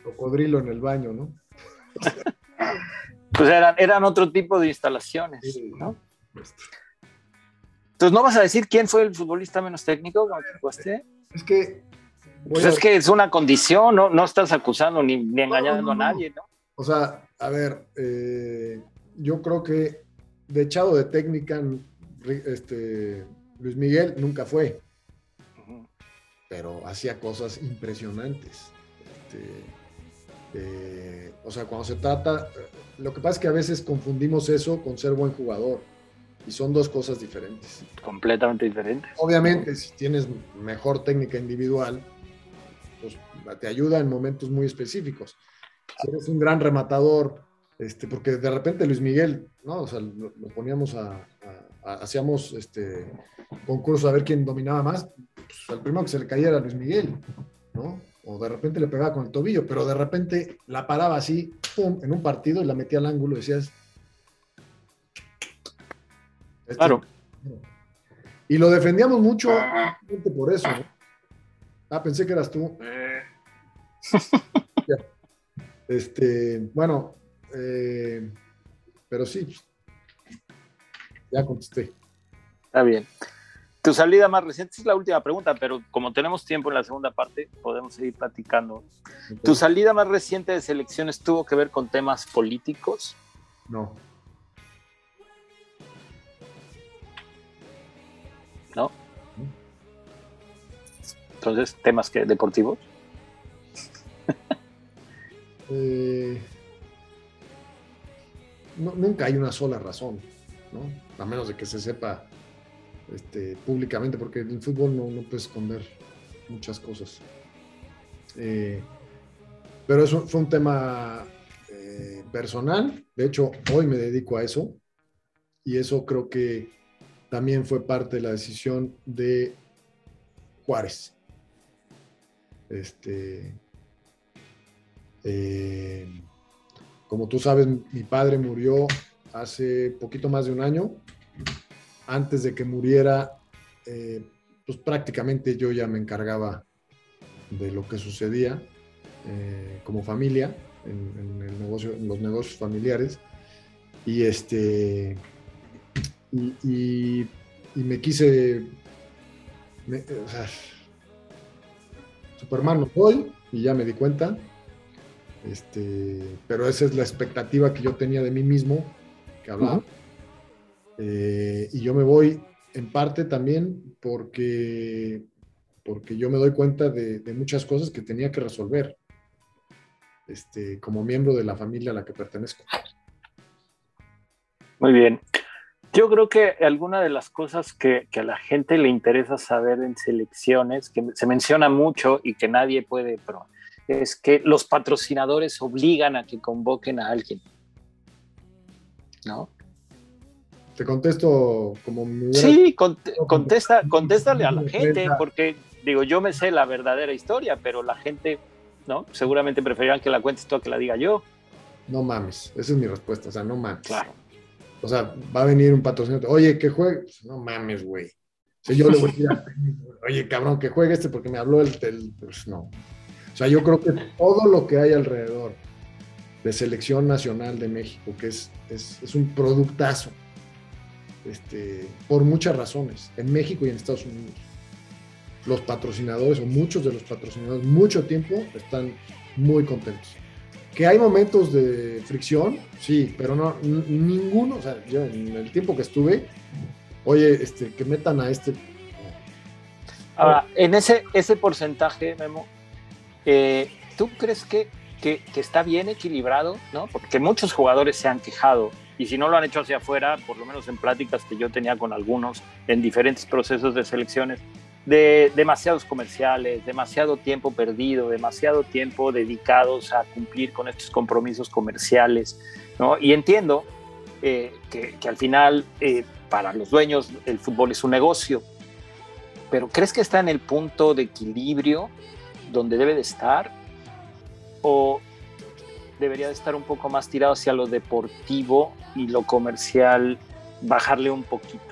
cocodrilo en el baño, ¿no? pues eran, eran otro tipo de instalaciones, ¿no? Entonces, ¿no vas a decir quién fue el futbolista menos técnico que Es que... Pues es que es una condición, ¿no? No estás acusando ni, ni engañando a nadie, ¿no? O sea, a ver, eh, yo creo que de echado de técnica, este, Luis Miguel nunca fue, pero hacía cosas impresionantes. Este, eh, o sea, cuando se trata, lo que pasa es que a veces confundimos eso con ser buen jugador y son dos cosas diferentes. Completamente diferentes. Obviamente, si tienes mejor técnica individual, pues te ayuda en momentos muy específicos. Si eres un gran rematador, este, porque de repente Luis Miguel, ¿no? O sea, lo, poníamos a, hacíamos este concurso a ver quién dominaba más, pues el primero que se le cayera era Luis Miguel, ¿no? O de repente le pegaba con el tobillo, pero de repente la paraba así, pum, en un partido y la metía al ángulo y decías. Este, claro. Y lo defendíamos mucho por eso. Ah, pensé que eras tú. este, bueno, eh, pero sí, ya contesté. Está bien. Tu salida más reciente es la última pregunta, pero como tenemos tiempo en la segunda parte, podemos seguir platicando. ¿Tu salida más reciente de selecciones tuvo que ver con temas políticos? ¿No? Entonces, ¿temas que deportivos? eh, nunca hay una sola razón, ¿no? A menos de que se sepa este, públicamente, porque en el fútbol no, no puede esconder muchas cosas. Eh, pero eso fue un tema eh, personal, de hecho hoy me dedico a eso y eso creo que también fue parte de la decisión de Juárez. Este, eh, como tú sabes, mi padre murió hace poquito más de un año. Antes de que muriera, eh, pues prácticamente yo ya me encargaba de lo que sucedía eh, como familia en, los negocios familiares. Y este y, me quise Superman no soy y ya me di cuenta este, pero esa es la expectativa que yo tenía de mí mismo, que hablaba. Eh, y yo me voy en parte también porque, porque yo me doy cuenta de, muchas cosas que tenía que resolver este, como miembro de la familia a la que pertenezco. Muy bien. Yo creo que alguna de las cosas que, que, a la gente le interesa saber en selecciones, que se menciona mucho y que nadie puede es que los patrocinadores obligan a que convoquen a alguien. ¿No? Te contesto como Sí, contesta, contéstale a la gente, porque digo, yo me sé la verdadera historia, pero la gente, ¿no? Seguramente preferirán que la cuentes tú a que la diga yo. No mames, esa es mi respuesta, o sea, no mames. Claro. O sea, va a venir un patrocinador, oye, que juegue, pues, no mames, güey. Yo le voy a decir, oye, cabrón, que juegue este porque me habló el, el pues no. O sea, yo creo que todo lo que hay alrededor de selección nacional de México, que es, es, un productazo, este, por muchas razones, en México y en Estados Unidos. Los patrocinadores, o muchos de los patrocinadores, mucho tiempo están muy contentos. Que hay momentos de fricción, sí, pero no, ninguno, o sea, yo en el tiempo que estuve, oye, este, que metan a este. Ahora, en ese, ese porcentaje, Memo, eh, ¿Tú crees que, que, está bien equilibrado? ¿no? Porque muchos jugadores se han quejado y si no lo han hecho hacia afuera, por lo menos en pláticas que yo tenía con algunos en diferentes procesos de selecciones, de demasiados comerciales, demasiado tiempo perdido, demasiado tiempo dedicados a cumplir con estos compromisos comerciales, ¿no? Y entiendo eh, que, que, al final eh, para los dueños el fútbol es un negocio, pero ¿crees que está en el punto de equilibrio donde debe de estar o debería de estar un poco más tirado hacia lo deportivo y lo comercial bajarle un poquito.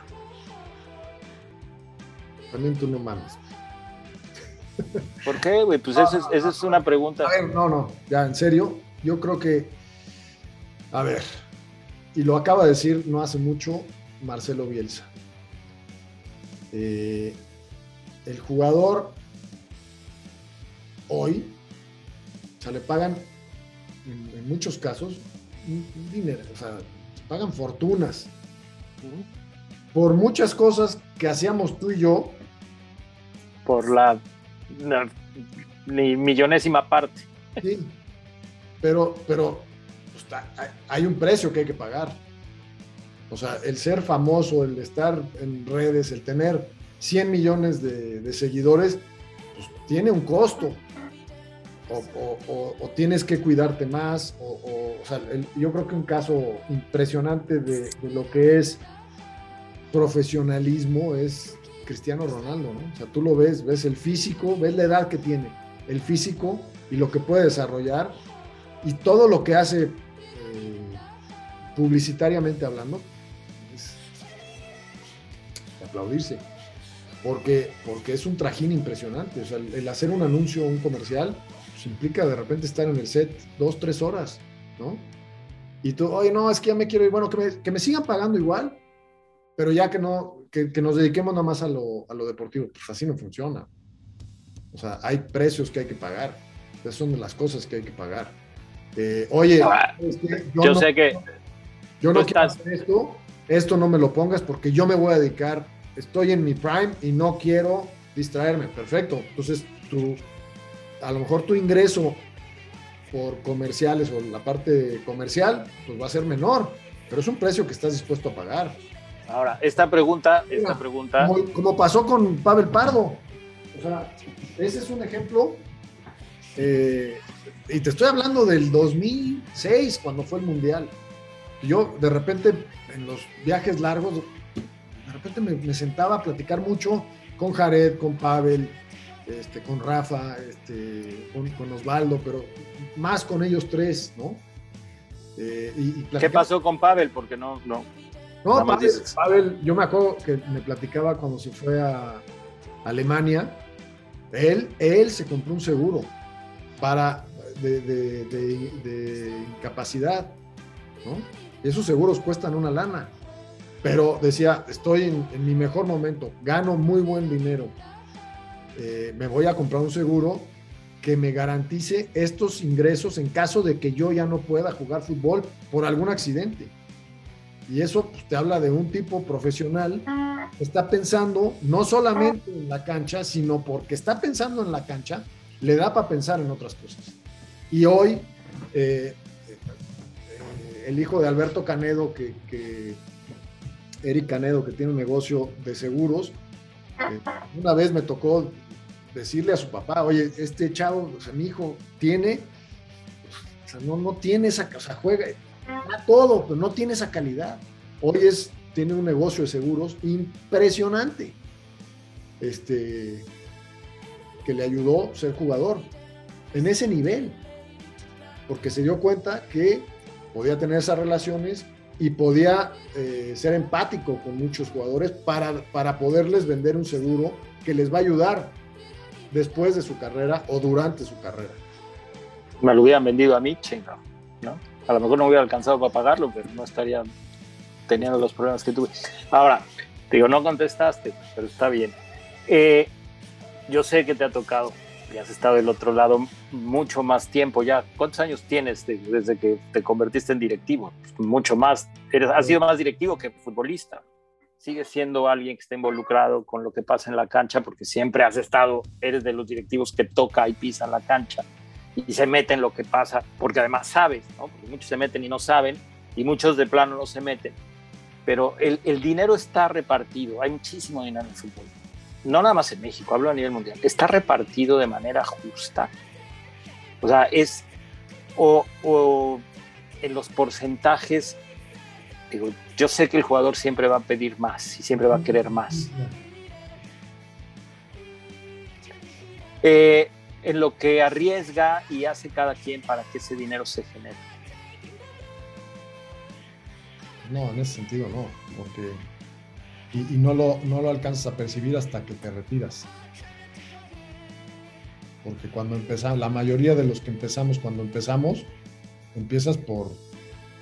También tú no mames. ¿Por qué, güey? Pues esa, es, una pregunta. A ver, no, no, ya, en serio, yo creo que, a ver, y lo acaba de decir no hace mucho Marcelo Bielsa. Eh, el jugador hoy, o sea, le pagan en, muchos casos dinero, o sea, pagan fortunas por muchas cosas que hacíamos tú y yo. Por la, ni millonésima parte. Sí, pero, pero pues, hay un precio que hay que pagar. O sea, el ser famoso, el estar en redes, el tener 100 millones de, seguidores, pues tiene un costo. O, tienes que cuidarte más. O, sea, yo creo que un caso impresionante de, lo que es profesionalismo es Cristiano Ronaldo, ¿no? O sea, tú lo ves, ves el físico, ves la edad que tiene, el físico y lo que puede desarrollar y todo lo que hace eh, publicitariamente hablando, es aplaudirse. Porque, porque es un trajín impresionante. O sea, el, hacer un anuncio un comercial pues, implica de repente estar en el set dos, tres horas, ¿no? Y tú, oye, no, es que ya me quiero ir, bueno, que me, que me sigan pagando igual, pero ya que no, que, que nos dediquemos nada más a lo, a lo, deportivo, pues así no funciona. O sea, hay precios que hay que pagar. Esas son de las cosas que hay que pagar. Eh, oye, ah, yo, sé que yo no quiero hacer esto, esto no me lo pongas porque yo me voy a dedicar, estoy en mi prime y no quiero distraerme. Perfecto. Entonces, tu, a lo mejor tu ingreso por comerciales o la parte comercial, pues va a ser menor, pero es un precio que estás dispuesto a pagar. Ahora, esta pregunta, esta pregunta. Como, pasó con Pavel Pardo. O sea, ese es un ejemplo. Eh, y te estoy hablando del 2006, cuando fue el Mundial. Yo de repente, en los viajes largos, de repente me, sentaba a platicar mucho con Jared, con Pavel, este, con Rafa, este, con, Osvaldo, pero más con ellos tres, ¿no? Eh, ¿Qué pasó con Pavel? Porque no, no. No, Pavel, yo me acuerdo que me platicaba cuando se fue a Alemania. Él, él se compró un seguro para de, incapacidad, ¿no? Esos seguros cuestan una lana. Pero decía, estoy en, mi mejor momento, gano muy buen dinero. Eh, me voy a comprar un seguro que me garantice estos ingresos en caso de que yo ya no pueda jugar fútbol por algún accidente. Y eso pues, te habla de un tipo profesional que está pensando no solamente en la cancha, sino porque está pensando en la cancha, le da para pensar en otras cosas. Y hoy, eh, eh, el hijo de Alberto Canedo, que, Eric Canedo, que tiene un negocio de seguros, eh, una vez me tocó decirle a su papá, oye, este chavo, o sea, mi hijo tiene, o sea, no, no tiene esa, o sea, juega, todo, pero no tiene esa calidad. Hoy es, tiene un negocio de seguros impresionante, este, que le ayudó a ser jugador en ese nivel porque se dio cuenta que podía tener esas relaciones y podía eh, ser empático con muchos jugadores para, para poderles vender un seguro que les va a ayudar después de su carrera o durante su carrera. Me lo hubieran vendido a mí, ¿no? A lo mejor no hubiera alcanzado para pagarlo, pero no estaría teniendo los problemas que tuve. Ahora, digo, no contestaste, pero está bien. Eh, yo sé que te ha tocado y has estado del otro lado mucho más tiempo ya. ¿Cuántos años tienes desde que te convertiste en directivo? mucho más. Eres, has sido más directivo que futbolista. Sigues siendo alguien que está involucrado con lo que pasa en la cancha porque siempre has estado, eres de los directivos que toca y pisa en la cancha y se mete en lo que pasa porque además sabes, ¿no? Porque muchos se meten y no saben y muchos de plano no se meten. Pero el, el dinero está repartido, hay muchísimo dinero en el fútbol no nada más en México, hablo a nivel mundial, está repartido de manera justa. O sea, es o, en los porcentajes, digo, yo sé que el jugador siempre va a pedir más y siempre va a querer más. Eh, en lo que arriesga y hace cada quien para que ese dinero se genere. No, en ese sentido no, porque y, no, lo, no lo alcanzas a percibir hasta que te retiras. porque cuando empezamos, la mayoría de los que empezamos cuando empezamos, empiezas por,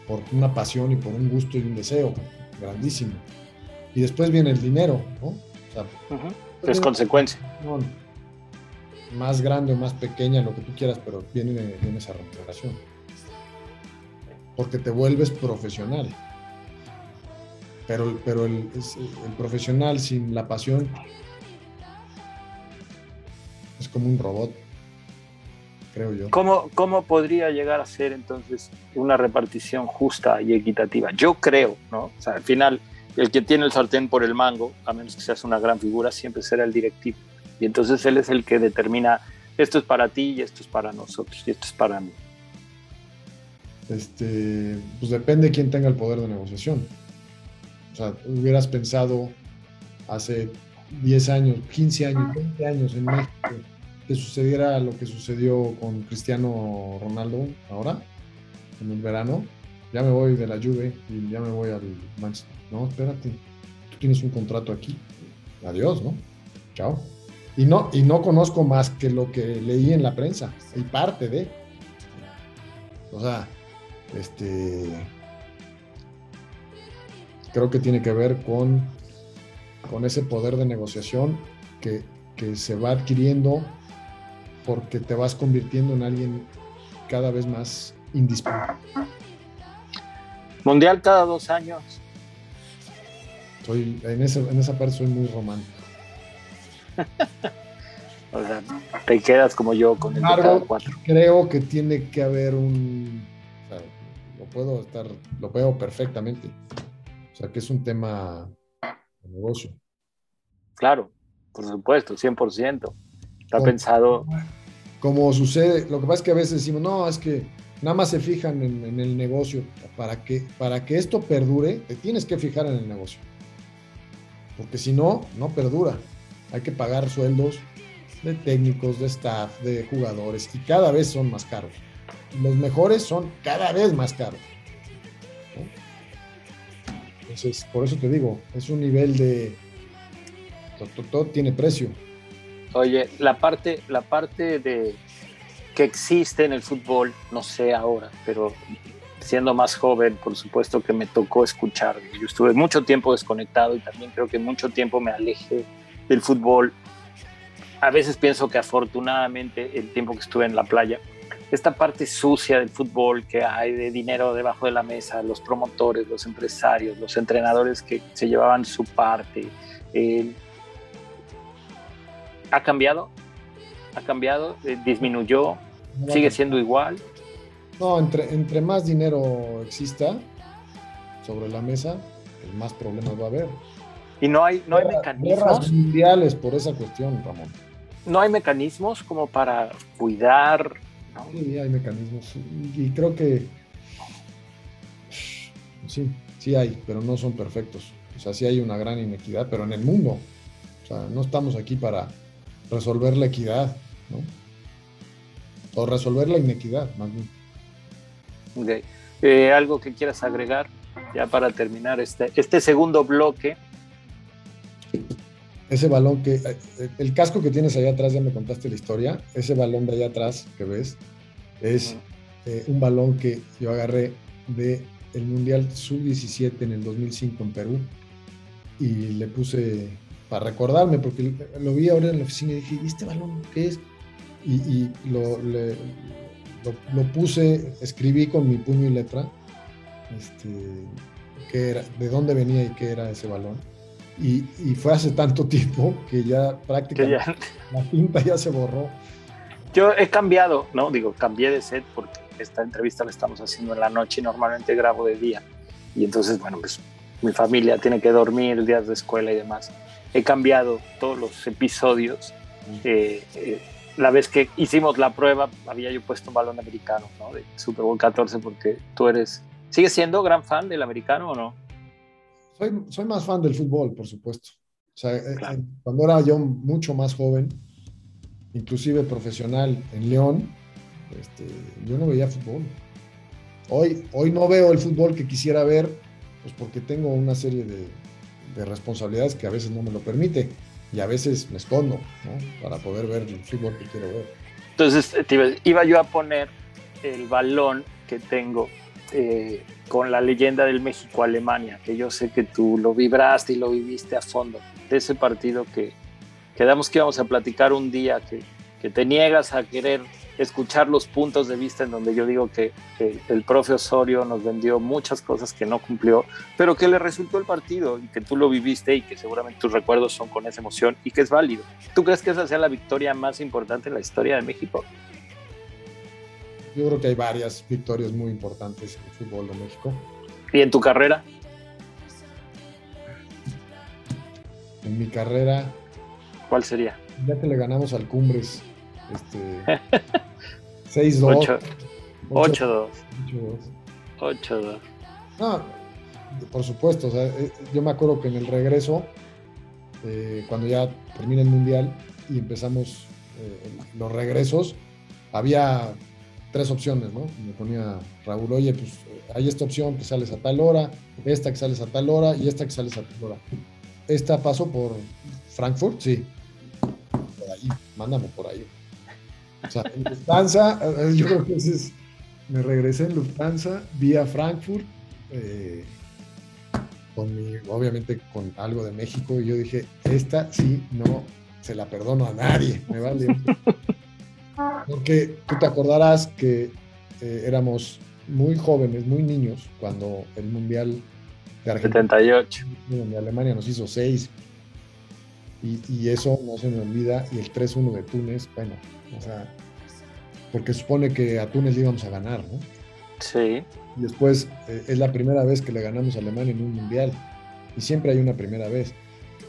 por una pasión y por un gusto y un deseo grandísimo. Y después viene el dinero, ¿no? Es consecuencia. Más grande o más pequeña, lo que tú quieras, pero viene, viene esa remuneración. Porque te vuelves profesional. Pero, pero el, profesional sin la pasión es como un robot, creo yo. ¿Cómo, ¿Cómo podría llegar a ser entonces una repartición justa y equitativa? Yo creo, ¿no? O sea, al final, el que tiene el sartén por el mango, a menos que seas una gran figura, siempre será el directivo. Y entonces él es el que determina esto es para ti y esto es para nosotros y esto es para mí. Este, pues depende de quién tenga el poder de negociación. O sea, hubieras pensado hace 10 años, 15 años, 20 años en México que sucediera lo que sucedió con Cristiano Ronaldo ahora, en el verano. Ya me voy de la Juve y ya me voy al Manchester. No, espérate, tú tienes un contrato aquí. Adiós, ¿no? Chao. Y no, y no conozco más que lo que leí en la prensa y parte de. O sea, este. Creo que tiene que ver con con ese poder de negociación que, se va adquiriendo porque te vas convirtiendo en alguien cada vez más indispensable. Mundial cada dos años. Soy, en, en esa parte soy muy romántico. o sea, te quedas como yo con el cada cuatro. Creo que tiene que haber un. lo puedo estar, lo veo perfectamente. O sea, que es un tema negocio. Claro, por supuesto, 100%. Está pensado. Como sucede, lo que pasa es que a veces decimos, no, es que nada más se fijan en, el negocio. Para que, para que esto perdure, te tienes que fijar en el negocio. Porque si no, no perdura. Hay que pagar sueldos de técnicos, de staff, de jugadores, y cada vez son más caros. Los mejores son cada vez más caros. Entonces, por eso te digo, es un nivel de... Todo, tiene precio. Oye, la parte, la parte de que existe en el fútbol, no sé ahora, pero siendo más joven, por supuesto que me tocó escuchar. Yo estuve mucho tiempo desconectado y también creo que mucho tiempo me alejé del fútbol. A veces pienso que afortunadamente el tiempo que estuve en la playa esta parte sucia del fútbol que hay de dinero debajo de la mesa, los promotores, los empresarios, los entrenadores que se llevaban su parte. Eh, ¿Ha cambiado? ¿Ha cambiado? Eh, ¿Disminuyó? ¿Sigue siendo igual? No, entre, entre más dinero exista sobre la mesa, pues más problemas va a haber. Y no hay, no hay mecanismos. mundiales por esa cuestión, Ramón. No hay mecanismos como para cuidar Sí, hay mecanismos. Y creo que sí, sí hay, pero no son perfectos. O sea, sí hay una gran inequidad, pero en el mundo. O sea, no estamos aquí para resolver la equidad, ¿no? O resolver la inequidad, más bien. Okay. Eh, ¿Algo que quieras agregar ya para terminar este, este segundo bloque? Ese balón que, eh, el casco que tienes allá atrás, ya me contaste la historia, ese balón de allá atrás que ves, es eh, un balón que yo agarré de el Mundial Sub-17 en el 2005 en Perú y le puse para recordarme, porque lo vi ahora en la oficina y dije, ¿y este balón qué es? Y, lo, lo, puse, escribí con mi puño y letra, este, qué era, de dónde venía y qué era ese balón y, fue hace tanto tiempo que ya prácticamente la pinta ya se borró. Yo he cambiado, ¿no? Digo, cambié de set porque esta entrevista la estamos haciendo en la noche y normalmente grabo de día. Y entonces, bueno, pues mi familia tiene que dormir, días de escuela y demás. He cambiado todos los episodios. Eh, eh, la vez que hicimos la prueba, había yo puesto un balón americano, ¿no? De Super Bowl 14, porque tú eres. ¿Sigues siendo gran fan del americano o no? Soy, más fan del fútbol, por supuesto. O sea, eh, eh, cuando era yo mucho más joven, inclusive profesional en León, este, yo no veía fútbol. Hoy, hoy no veo el fútbol que quisiera ver, pues porque tengo una serie de, responsabilidades que a veces no me lo permite y a veces me escondo, ¿no? Para poder ver el fútbol que quiero ver. Entonces, iba yo a poner el balón que tengo eh, con la leyenda del México-Alemania, que yo sé que tú lo vibraste y lo viviste a fondo, de ese partido que quedamos que íbamos a platicar un día, que, que te niegas a querer escuchar los puntos de vista en donde yo digo que, el profe Osorio nos vendió muchas cosas que no cumplió, pero que le resultó el partido y que tú lo viviste y que seguramente tus recuerdos son con esa emoción y que es válido. ¿Tú crees que esa sea la victoria más importante en la historia de México? Yo creo que hay varias victorias muy importantes en el fútbol de México. ¿Y en tu carrera? En mi carrera. ¿Cuál sería? Ya que le ganamos al Cumbres. Este, 6-2. 8-2. 8-2. No, por supuesto. Eh, yo me acuerdo que en el regreso, eh, cuando ya termina el Mundial y empezamos eh, los regresos, había tres opciones, ¿no? Me ponía Raúl, oye, pues hay esta opción que sales a tal hora, esta que sales a tal hora y esta que sales a tal hora. Esta pasó por Frankfurt, sí. Por ahí, mándame por ahí. O sea, en Lufthansa, yo creo que me regresé en Lufthansa, vía Frankfurt, eh, con mi, obviamente con algo de México, y yo dije, esta sí no se la perdono a nadie, me vale. Porque tú te acordarás que eh, éramos muy jóvenes, muy niños, cuando el Mundial de Argentina, 78. de Alemania nos hizo seis. Y, y, eso no se me olvida. Y el 3-1 de Túnez, bueno, o sea, porque supone que a Túnez le íbamos a ganar, ¿no? Sí. Y después eh, es la primera vez que le ganamos a Alemania en un mundial. Y siempre hay una primera vez.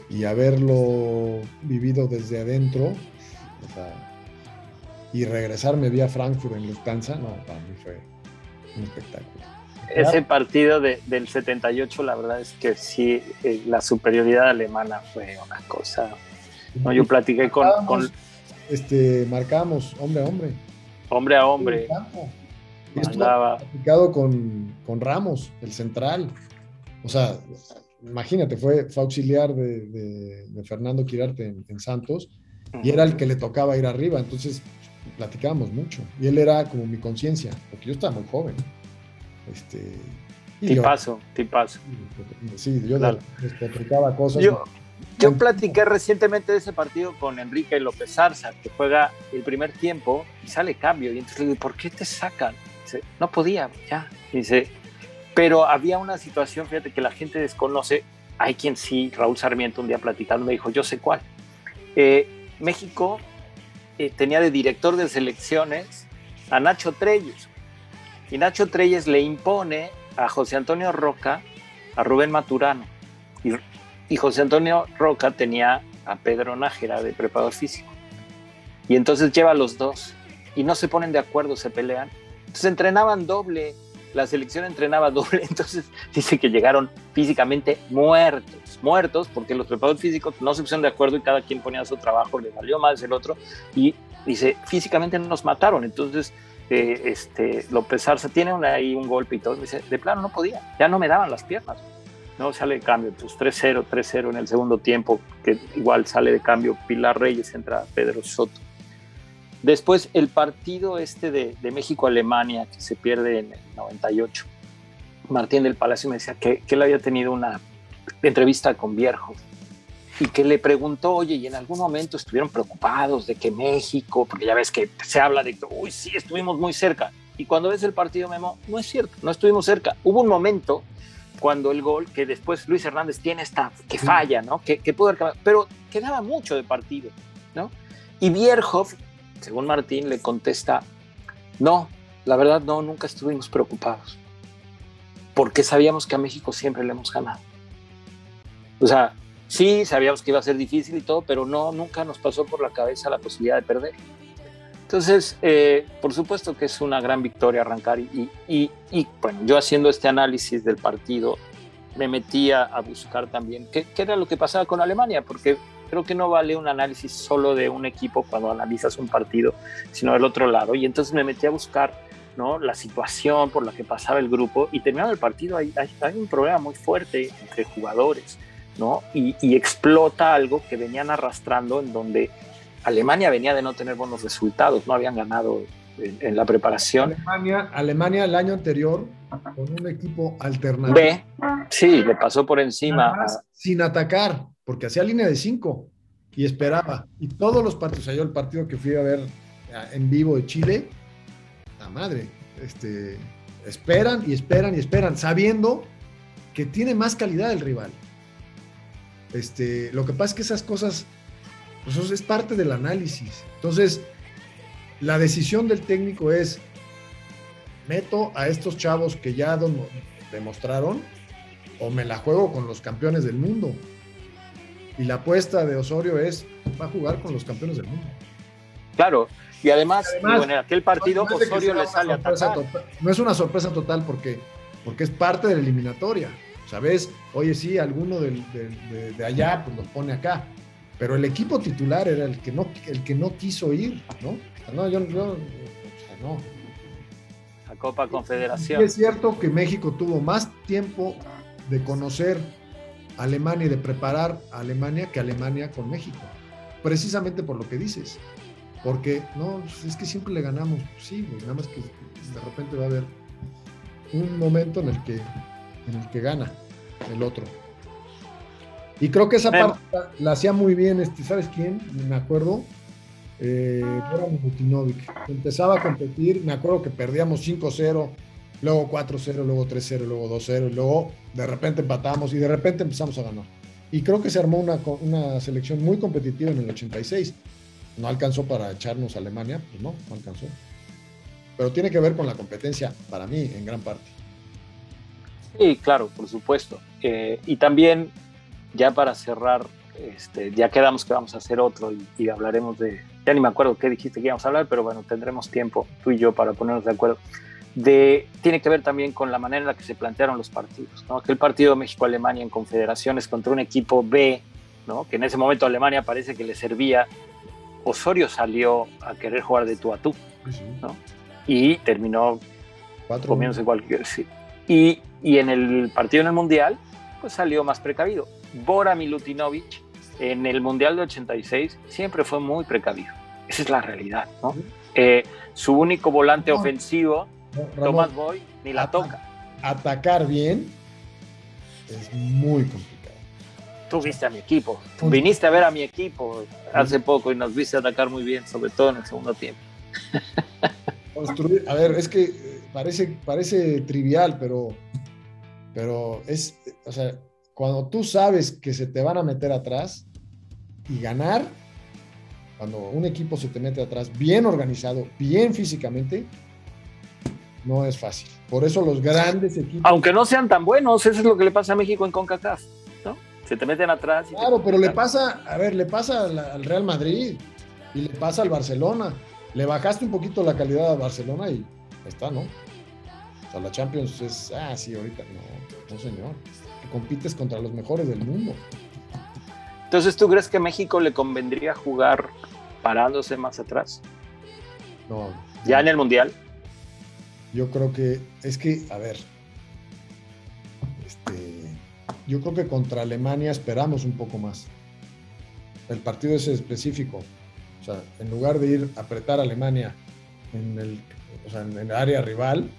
Y haberlo vivido desde adentro, o sea, y regresarme vía Frankfurt en Lufthansa, no, para mí fue un espectáculo. Ese partido de, del 78, la verdad es que sí, eh, la superioridad alemana fue una cosa. No, yo platiqué con, con este, marcamos hombre a hombre. Hombre a hombre. Esto con, con Ramos, el central. O sea, imagínate, fue, fue auxiliar de, Fernando Quirarte en, Santos y era el que le tocaba ir arriba. Entonces, platicábamos mucho. Y él era como mi conciencia, porque yo estaba muy joven. Este, tipazo, tipazo. Sí, yo le explicaba cosas. Yo platiqué recientemente de ese partido con Enrique López Arza, que juega el primer tiempo y sale cambio. Y entonces le digo, ¿por qué te sacan? Dice, no podía, ya. Dice, pero había una situación, fíjate, que la gente desconoce. Hay quien sí, Raúl Sarmiento un día platicando me dijo, yo sé cuál. Eh, México eh, tenía de director de selecciones a Nacho Treyes. Y Nacho Treyes le impone a José Antonio Roca, a Rubén Maturano. Y y José Antonio Roca tenía a Pedro Nájera de preparador físico. Y entonces lleva a los dos y no se ponen de acuerdo, se pelean. Entonces entrenaban doble, la selección entrenaba doble, entonces dice que llegaron físicamente muertos, muertos, porque los preparadores físicos no se pusieron de acuerdo y cada quien ponía su trabajo, le valió más el otro, y dice, físicamente nos mataron, entonces eh, este, López Arza tiene ahí un golpe y todo, dice, de plano no podía, ya no me daban las piernas. ¿no? Sale de cambio, pues 3-0, 3-0 en el segundo tiempo, que igual sale de cambio Pilar Reyes, entra Pedro Soto. Después el partido este de, México-Alemania, que se pierde en el 98, Martín del Palacio me decía que él había tenido una entrevista con Vierjo y que le preguntó, oye, y en algún momento estuvieron preocupados de que México, porque ya ves que se habla de que, uy, sí, estuvimos muy cerca. Y cuando ves el partido, Memo, no es cierto, no estuvimos cerca. Hubo un momento cuando el gol, que después Luis Hernández tiene esta, que falla, ¿no? Que, que pudo haber pero quedaba mucho de partido, ¿no? Y Bierhoff, según Martín, le contesta, no, la verdad no, nunca estuvimos preocupados, porque sabíamos que a México siempre le hemos ganado. O sea, sí, sabíamos que iba a ser difícil y todo, pero no, nunca nos pasó por la cabeza la posibilidad de perder. Entonces, eh, por supuesto que es una gran victoria arrancar y, y, y, bueno, yo haciendo este análisis del partido me metía a buscar también qué, qué, era lo que pasaba con Alemania, porque creo que no vale un análisis solo de un equipo cuando analizas un partido, sino del otro lado. Y entonces me metí a buscar ¿no? la situación por la que pasaba el grupo y terminando el partido hay, hay, hay un problema muy fuerte entre jugadores. ¿No? Y, y explota algo que venían arrastrando en donde Alemania venía de no tener buenos resultados, no habían ganado en, la preparación. Alemania, Alemania el año anterior con un equipo alternativo. B, sí, le pasó por encima. sin atacar, porque hacía línea de cinco y esperaba. Y todos los partidos, o yo el partido que fui a ver en vivo de Chile, la madre, este, esperan y esperan y esperan, sabiendo que tiene más calidad el rival. Este, lo que pasa es que esas cosas, pues eso es parte del análisis. Entonces, la decisión del técnico es, meto a estos chavos que ya demostraron o me la juego con los campeones del mundo. Y la apuesta de Osorio es, va a jugar con los campeones del mundo. Claro, y además, en aquel partido Osorio le sale a No es una sorpresa total porque, porque es parte de la eliminatoria. ¿Sabes? Oye, sí, alguno de, allá pues los pone acá. Pero el equipo titular era el que no, el que no quiso ir, ¿no? no, yo, o sea, no. La Copa Confederación. es cierto que México tuvo más tiempo de conocer Alemania y de preparar a Alemania que Alemania con México. Precisamente por lo que dices. Porque, no, es que siempre le ganamos. Sí, nada más que de repente va a haber un momento en el que en el que gana el otro. Y creo que esa parte la, hacía muy bien, este, ¿sabes quién? Me acuerdo. Eh, Empezaba a competir, me acuerdo que perdíamos 5-0, luego 4-0, luego 3-0, luego 2-0, y luego de repente empatamos y de repente empezamos a ganar. Y creo que se armó una, una selección muy competitiva en el 86. No alcanzó para echarnos a Alemania, pues no, no alcanzó. Pero tiene que ver con la competencia, para mí, en gran parte. Sí, claro, por supuesto. Eh, y también, ya para cerrar, este, ya quedamos que vamos a hacer otro y, hablaremos de, ya ni me acuerdo qué dijiste que íbamos a hablar, pero bueno, tendremos tiempo tú y yo para ponernos de acuerdo. De, tiene que ver también con la manera en la que se plantearon los partidos. ¿no? Aquel partido México-Alemania en confederaciones contra un equipo B, ¿no? que en ese momento Alemania parece que le servía. Osorio salió a querer jugar de tú a tú ¿no? y terminó comiéndose cualquier. Sí. Y y en el partido en el Mundial, pues salió más precavido. Bora Milutinovic en el Mundial de 86 siempre fue muy precavido. Esa es la realidad, ¿no? Eh, su único volante ofensivo, Tomás Boy, ni la toca. Atacar bien es muy complicado. Tú viste a mi equipo, viniste a ver a mi equipo hace poco y nos viste atacar muy bien, sobre todo en el segundo tiempo. a ver, es que eh, parece, parece trivial, pero pero es, o sea, cuando tú sabes que se te van a meter atrás y ganar, cuando un equipo se te mete atrás bien organizado, bien físicamente, no es fácil. Por eso los grandes equipos... Aunque no sean tan buenos, eso es lo que le pasa a México en CONCACAF, ¿no? Se te meten atrás. claro, pero le pasa, a ver, le pasa al Real Madrid y le pasa al Barcelona. Le bajaste un poquito la calidad a Barcelona y está, ¿no? O sea, la Champions es, ah, sí, ahorita no, no señor. Que compites contra los mejores del mundo. Entonces, ¿tú crees que México le convendría jugar parándose más atrás? No. ¿Ya en el Mundial? Yo creo que, es que, a ver, este, yo creo que contra Alemania esperamos un poco más. El partido es específico. O sea, en lugar de ir a apretar a Alemania en el, o sea, en el área rival,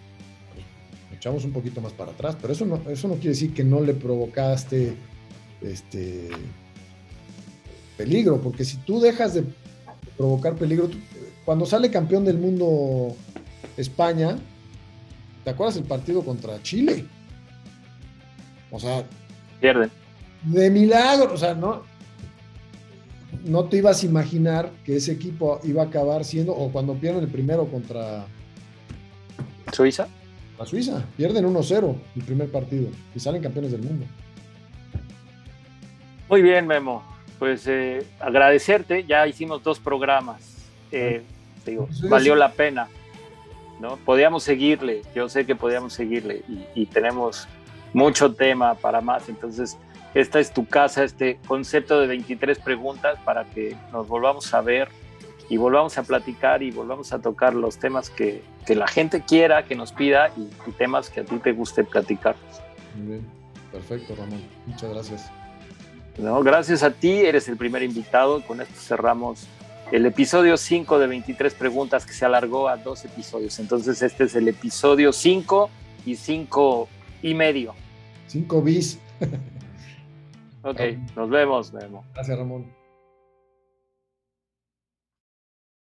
echamos un poquito más para atrás, pero eso no, eso no quiere decir que no le provocaste este peligro, porque si tú dejas de provocar peligro, cuando sale campeón del mundo España, ¿te acuerdas el partido contra Chile? O sea, pierden. De milagro, o sea, no, no te ibas a imaginar que ese equipo iba a acabar siendo, o cuando pierden el primero contra Suiza a Suiza. Pierden 1-0 el primer partido y salen campeones del mundo. Muy bien, Memo. Pues eh, agradecerte, ya hicimos dos programas. Eh, digo, valió la pena. ¿no? Podíamos seguirle, yo sé que podíamos seguirle y, y tenemos mucho tema para más. Entonces, esta es tu casa, este concepto de 23 preguntas para que nos volvamos a ver y volvamos a platicar y volvamos a tocar los temas que, que la gente quiera, que nos pida y, temas que a ti te guste platicar. Muy bien, perfecto Ramón, muchas gracias. No, gracias a ti, eres el primer invitado, con esto cerramos el episodio 5 de 23 preguntas que se alargó a dos episodios. Entonces este es el episodio 5 y 5 y medio. 5 bis. ok, nos vemos, Memo. Gracias, Ramón.